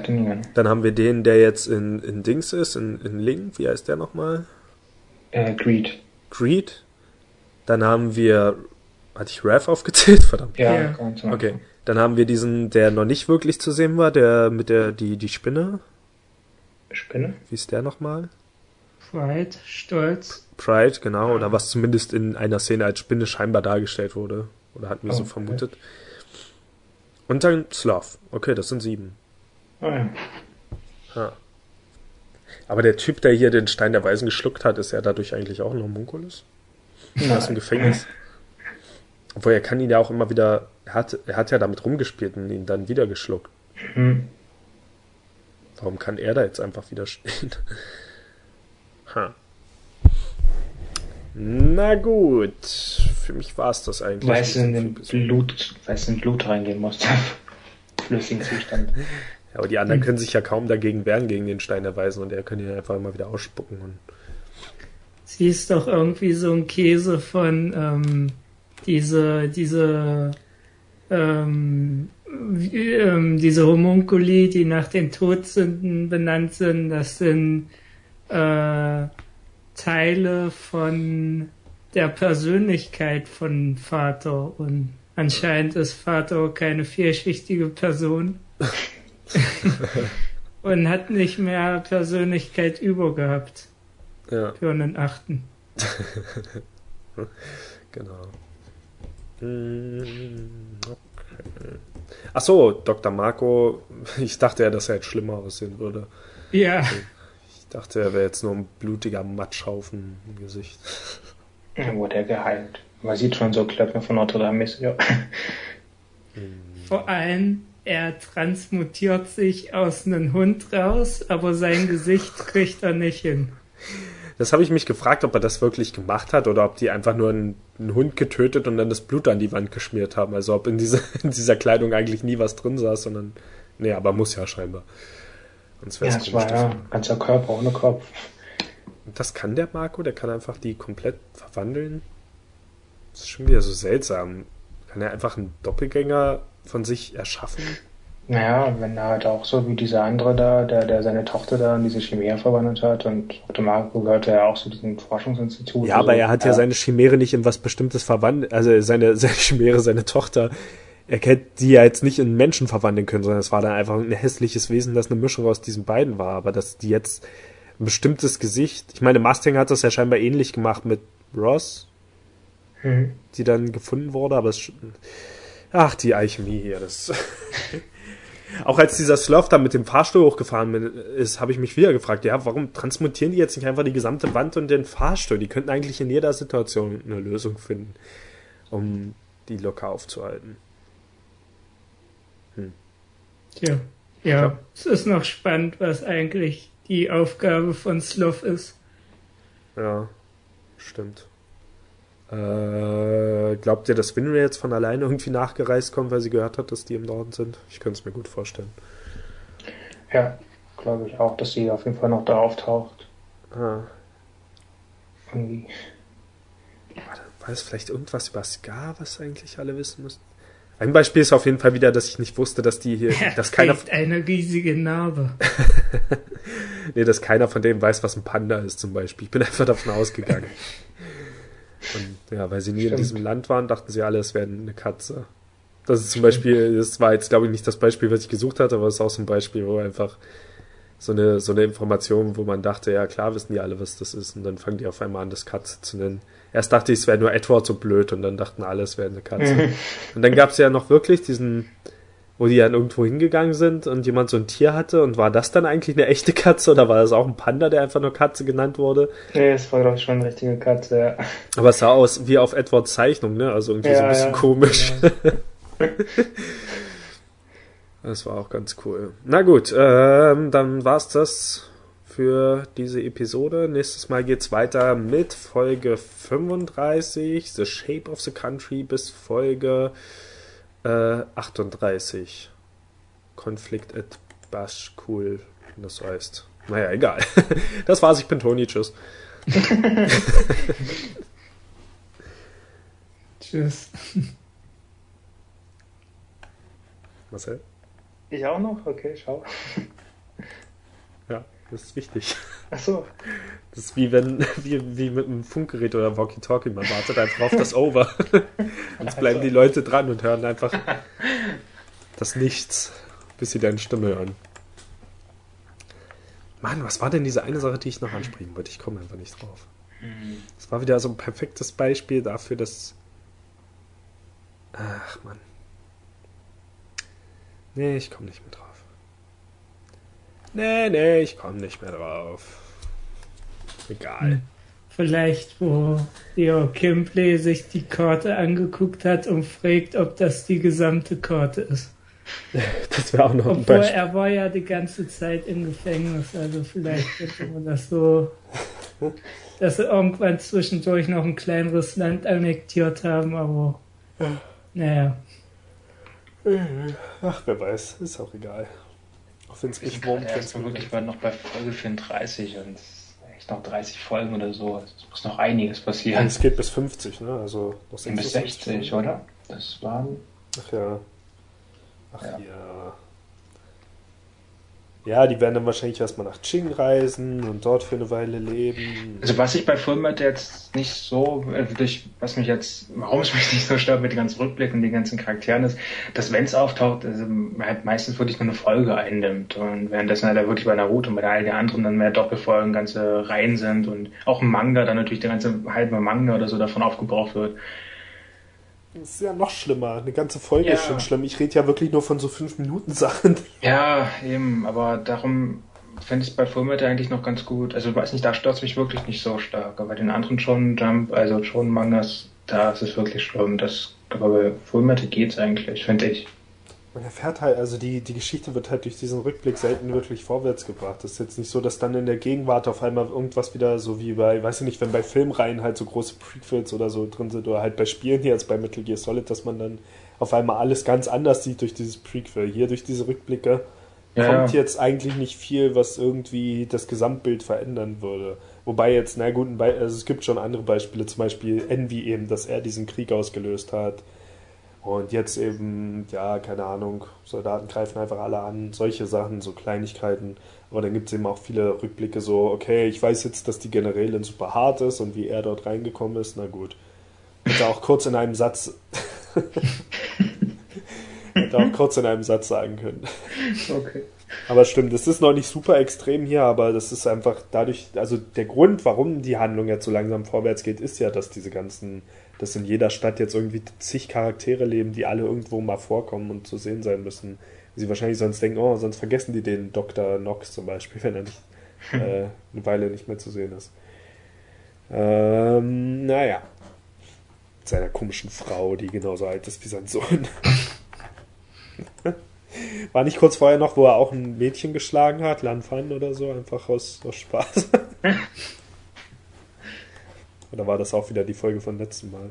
Niemand. Dann haben wir den, der jetzt in, in Dings ist, in, in Link. Wie heißt der nochmal? Äh, Greed. Greed. Dann haben wir. Hatte ich Raph aufgezählt? Verdammt. Ja, Ja. Okay. Dann haben wir diesen, der noch nicht wirklich zu sehen war, der mit der, die, die Spinne. Spinne? Wie ist der nochmal? Pride, Stolz. Pride, genau. Oder was zumindest in einer Szene als Spinne scheinbar dargestellt wurde. Oder hatten wir Oh, so okay. vermutet. Und dann Slav. Okay, das sind sieben. Ah ja. Ha. Aber der Typ, der hier den Stein der Weisen geschluckt hat, ist ja dadurch eigentlich auch ein Homunculus? Er ist im Gefängnis. Obwohl, er kann ihn ja auch immer wieder, er hat, er hat ja damit rumgespielt und ihn dann wieder geschluckt. Hm. Warum kann er da jetzt einfach wieder stehen? Ha. Na gut, für mich war es das eigentlich. Weil es in den Blut, weil es in Blut reingehen musste. Flüssigen Zustand. Ja, aber die anderen können sich ja kaum dagegen wehren, gegen den Stein der Weisen und er kann ihn einfach immer wieder ausspucken. Und Sie ist doch irgendwie so ein Käse von ähm, diese, diese, ähm, wie, ähm, diese Homunculi, die nach den Todsünden benannt sind. Das sind äh, Teile von der Persönlichkeit von Vater und anscheinend ist Vater keine vielschichtige Person und hat nicht mehr Persönlichkeit über gehabt ja, für einen Achten. genau. Mm, Okay. Ach so, Dr. Marco, ich dachte ja, dass er jetzt schlimmer aussehen würde. Ja, Ich dachte, er wäre jetzt nur ein blutiger Matschhaufen im Gesicht. Dann wurde er geheilt. Man sieht schon so Klöpfe von Notre Dame aus. vor allem, er transmutiert sich aus einem Hund raus, aber sein Gesicht kriegt er nicht hin. Das habe ich mich gefragt, ob er das wirklich gemacht hat oder ob die einfach nur einen, einen Hund getötet und dann das Blut an die Wand geschmiert haben. Also ob in, diese, in dieser Kleidung eigentlich nie was drin saß, sondern. Nee, aber muss ja scheinbar. Sonst wäre Ja, es das komisch. war ja ganzer Körper ohne Kopf. Und das kann der Marco, der kann einfach die komplett verwandeln. Das ist schon wieder so seltsam. Kann er einfach einen Doppelgänger von sich erschaffen? Naja, wenn er halt auch so wie dieser andere da, der, der seine Tochter da in diese Chimäre verwandelt hat und Dr. Marco gehörte ja auch zu diesem Forschungsinstitut. Ja, aber er hat ja seine Chimäre nicht in was Bestimmtes verwandelt. Also seine, seine Chimäre, seine Tochter. Er hätte die ja jetzt nicht in Menschen verwandeln können, sondern es war dann einfach ein hässliches Wesen, das eine Mischung aus diesen beiden war. Aber dass die jetzt ein bestimmtes Gesicht. Ich meine, Mustang hat das ja scheinbar ähnlich gemacht mit Ross, Hm. die dann gefunden wurde, aber es. Ach, die Alchemie hier, das. Auch als dieser Slurf da mit dem Fahrstuhl hochgefahren ist, habe ich mich wieder gefragt, ja, warum transmutieren die jetzt nicht einfach die gesamte Wand und den Fahrstuhl? Die könnten eigentlich in jeder Situation eine Lösung finden, um die locker aufzuhalten. Tja, ja, Ja. es ist noch spannend, was eigentlich die Aufgabe von Sloth ist. Ja, stimmt. Äh, glaubt ihr, dass Winry jetzt von alleine irgendwie nachgereist kommt, weil sie gehört hat, dass die im Norden sind? Ich könnte es mir gut vorstellen. Ja, glaube ich auch, dass sie auf jeden Fall noch da auftaucht. Ah, Irgendwie. War das vielleicht irgendwas über Scar, was eigentlich alle wissen müssten? Ein Beispiel ist auf jeden Fall wieder, dass ich nicht wusste, dass die hier, Er dass keiner, eine riesige Narbe. nee, dass keiner von denen weiß, was ein Panda ist zum Beispiel. Ich bin einfach davon ausgegangen. Und ja, weil sie nie in Stimmt. diesem Land waren, dachten sie alle, es wäre eine Katze. Das ist zum Beispiel, das war jetzt glaube ich nicht das Beispiel, was ich gesucht hatte, aber es ist auch so ein Beispiel, wo einfach so eine, so eine Information, wo man dachte, ja klar wissen die alle, was das ist. Und dann fangen die auf einmal an, das Katze zu nennen. Erst dachte ich, es wäre nur Edward so blöd und dann dachten alle, es wäre eine Katze. Und dann gab es ja noch wirklich diesen, wo die dann irgendwo hingegangen sind und jemand so ein Tier hatte und war das dann eigentlich eine echte Katze oder war das auch ein Panda, der einfach nur Katze genannt wurde? Nee, es war glaube ich schon eine richtige Katze, ja. Aber es sah aus wie auf Edwards Zeichnung, ne? Also irgendwie so ein Ja, bisschen ja. komisch. Das war auch ganz cool. Na gut, ähm, dann war's das für diese Episode. Nächstes Mal geht's weiter mit Folge 35, The Shape of the Country, bis Folge äh, 38. Konflikt at Bashkul, wie das so heißt. Naja, egal. Das war's, ich bin Toni, tschüss. Tschüss. Marcel? Ich auch noch? Okay, schau. Ja, das ist wichtig. Ach so. Das ist wie wenn, wie, wie mit einem Funkgerät oder Walkie-Talkie, man wartet einfach auf das Over. Jetzt bleiben die Leute dran und hören einfach das Nichts, bis sie deine Stimme hören. Mann, was war denn diese eine Sache, die ich noch ansprechen wollte? Ich komme einfach nicht drauf. Das war wieder so ein perfektes Beispiel dafür, dass. Ach, Mann. Nee, ich komme nicht mehr drauf. Nee, nee, ich komme nicht mehr drauf. Egal. Vielleicht, wo Leo Kimpley sich die Karte angeguckt hat und fragt, ob das die gesamte Karte ist. Das wäre auch noch ein Obwohl Beispiel. er war ja die ganze Zeit im Gefängnis, also vielleicht könnte man das so, dass sie irgendwann zwischendurch noch ein kleineres Land annektiert haben, aber naja. Ach, wer weiß, ist auch egal. Auch wenn es Ich mich bin wurmt, gerade wenn's erst mich wirklich noch bei Folge 34 und es sind echt noch 30 Folgen oder so. Es muss noch einiges Ja, passieren. es geht bis 50, ne? Also noch Bis 60, oder? Das waren. Ach ja. Ach ja. Ja. Ja. die werden dann wahrscheinlich erstmal nach Qing reisen und dort für eine Weile leben. Also was ich bei Fullmetal jetzt nicht so, äh, durch, was mich jetzt, warum es mich nicht so stört mit den ganzen Rückblicken und den ganzen Charakteren ist, dass wenn es auftaucht, also halt meistens wirklich nur eine Folge einnimmt und währenddessen halt wirklich bei Naruto und bei all den anderen dann mehr Doppelfolgen ganze Reihen sind und auch im Manga dann natürlich der ganze halbe Manga oder so davon aufgebraucht wird. Das ist ja noch schlimmer. Eine ganze Folge Ja. ist schon schlimm. Ich rede ja wirklich nur von so 5 Minuten Sachen. Ja, eben, aber darum fände ich es bei Fullmetal eigentlich noch ganz gut. Also weiß nicht, da stört es mich wirklich nicht so stark. Aber bei den anderen schon Jump, also schon Mangas, da ist es wirklich schlimm. Das, aber bei Fullmetal geht's eigentlich, finde ich. Man erfährt halt, also die, die Geschichte wird halt durch diesen Rückblick selten wirklich vorwärts gebracht. Das ist jetzt nicht so, dass dann in der Gegenwart auf einmal irgendwas wieder so wie bei, weiß ich nicht, wenn bei Filmreihen halt so große Prequels oder so drin sind oder halt bei Spielen hier jetzt bei Metal Gear Solid, dass man dann auf einmal alles ganz anders sieht durch dieses Prequel. Hier durch diese Rückblicke Ja, kommt ja. jetzt eigentlich nicht viel, was irgendwie das Gesamtbild verändern würde. Wobei jetzt, na gut, also es gibt schon andere Beispiele, zum Beispiel Envy eben, dass er diesen Krieg ausgelöst hat. Und jetzt eben, ja, keine Ahnung, Soldaten greifen einfach alle an, solche Sachen, so Kleinigkeiten. Aber dann gibt es eben auch viele Rückblicke, so, okay, ich weiß jetzt, dass die Generälin super hart ist und wie er dort reingekommen ist, na gut. Hätte auch kurz in einem Satz. Hätte auch kurz in einem Satz sagen können. Okay. Aber stimmt, es ist noch nicht super extrem hier, aber das ist einfach dadurch, also der Grund, warum die Handlung jetzt so langsam vorwärts geht, ist ja, dass diese ganzen, dass in jeder Stadt jetzt irgendwie zig Charaktere leben, die alle irgendwo mal vorkommen und zu sehen sein müssen. Sie wahrscheinlich sonst denken, oh, sonst vergessen die den Dr. Knox zum Beispiel, wenn er nicht äh, eine Weile nicht mehr zu sehen ist. Ähm, naja. Mit seiner komischen Frau, die genauso alt ist wie sein Sohn. War nicht kurz vorher noch, wo er auch ein Mädchen geschlagen hat, Lan Fan oder so, einfach aus, aus Spaß. Oder war das auch wieder die Folge von letztem Mal?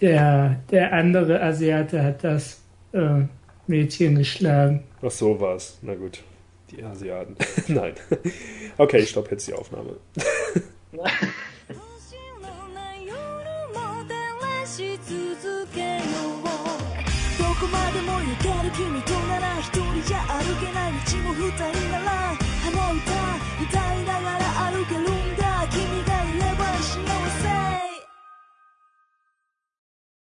Der, der andere Asiate hat das äh, Mädchen geschlagen. Ach so war's. Na gut. Die Asiaten. Nein. Okay, ich stopp jetzt die Aufnahme. 歌歌いながら歩けるんだ。君がいれば幸せ。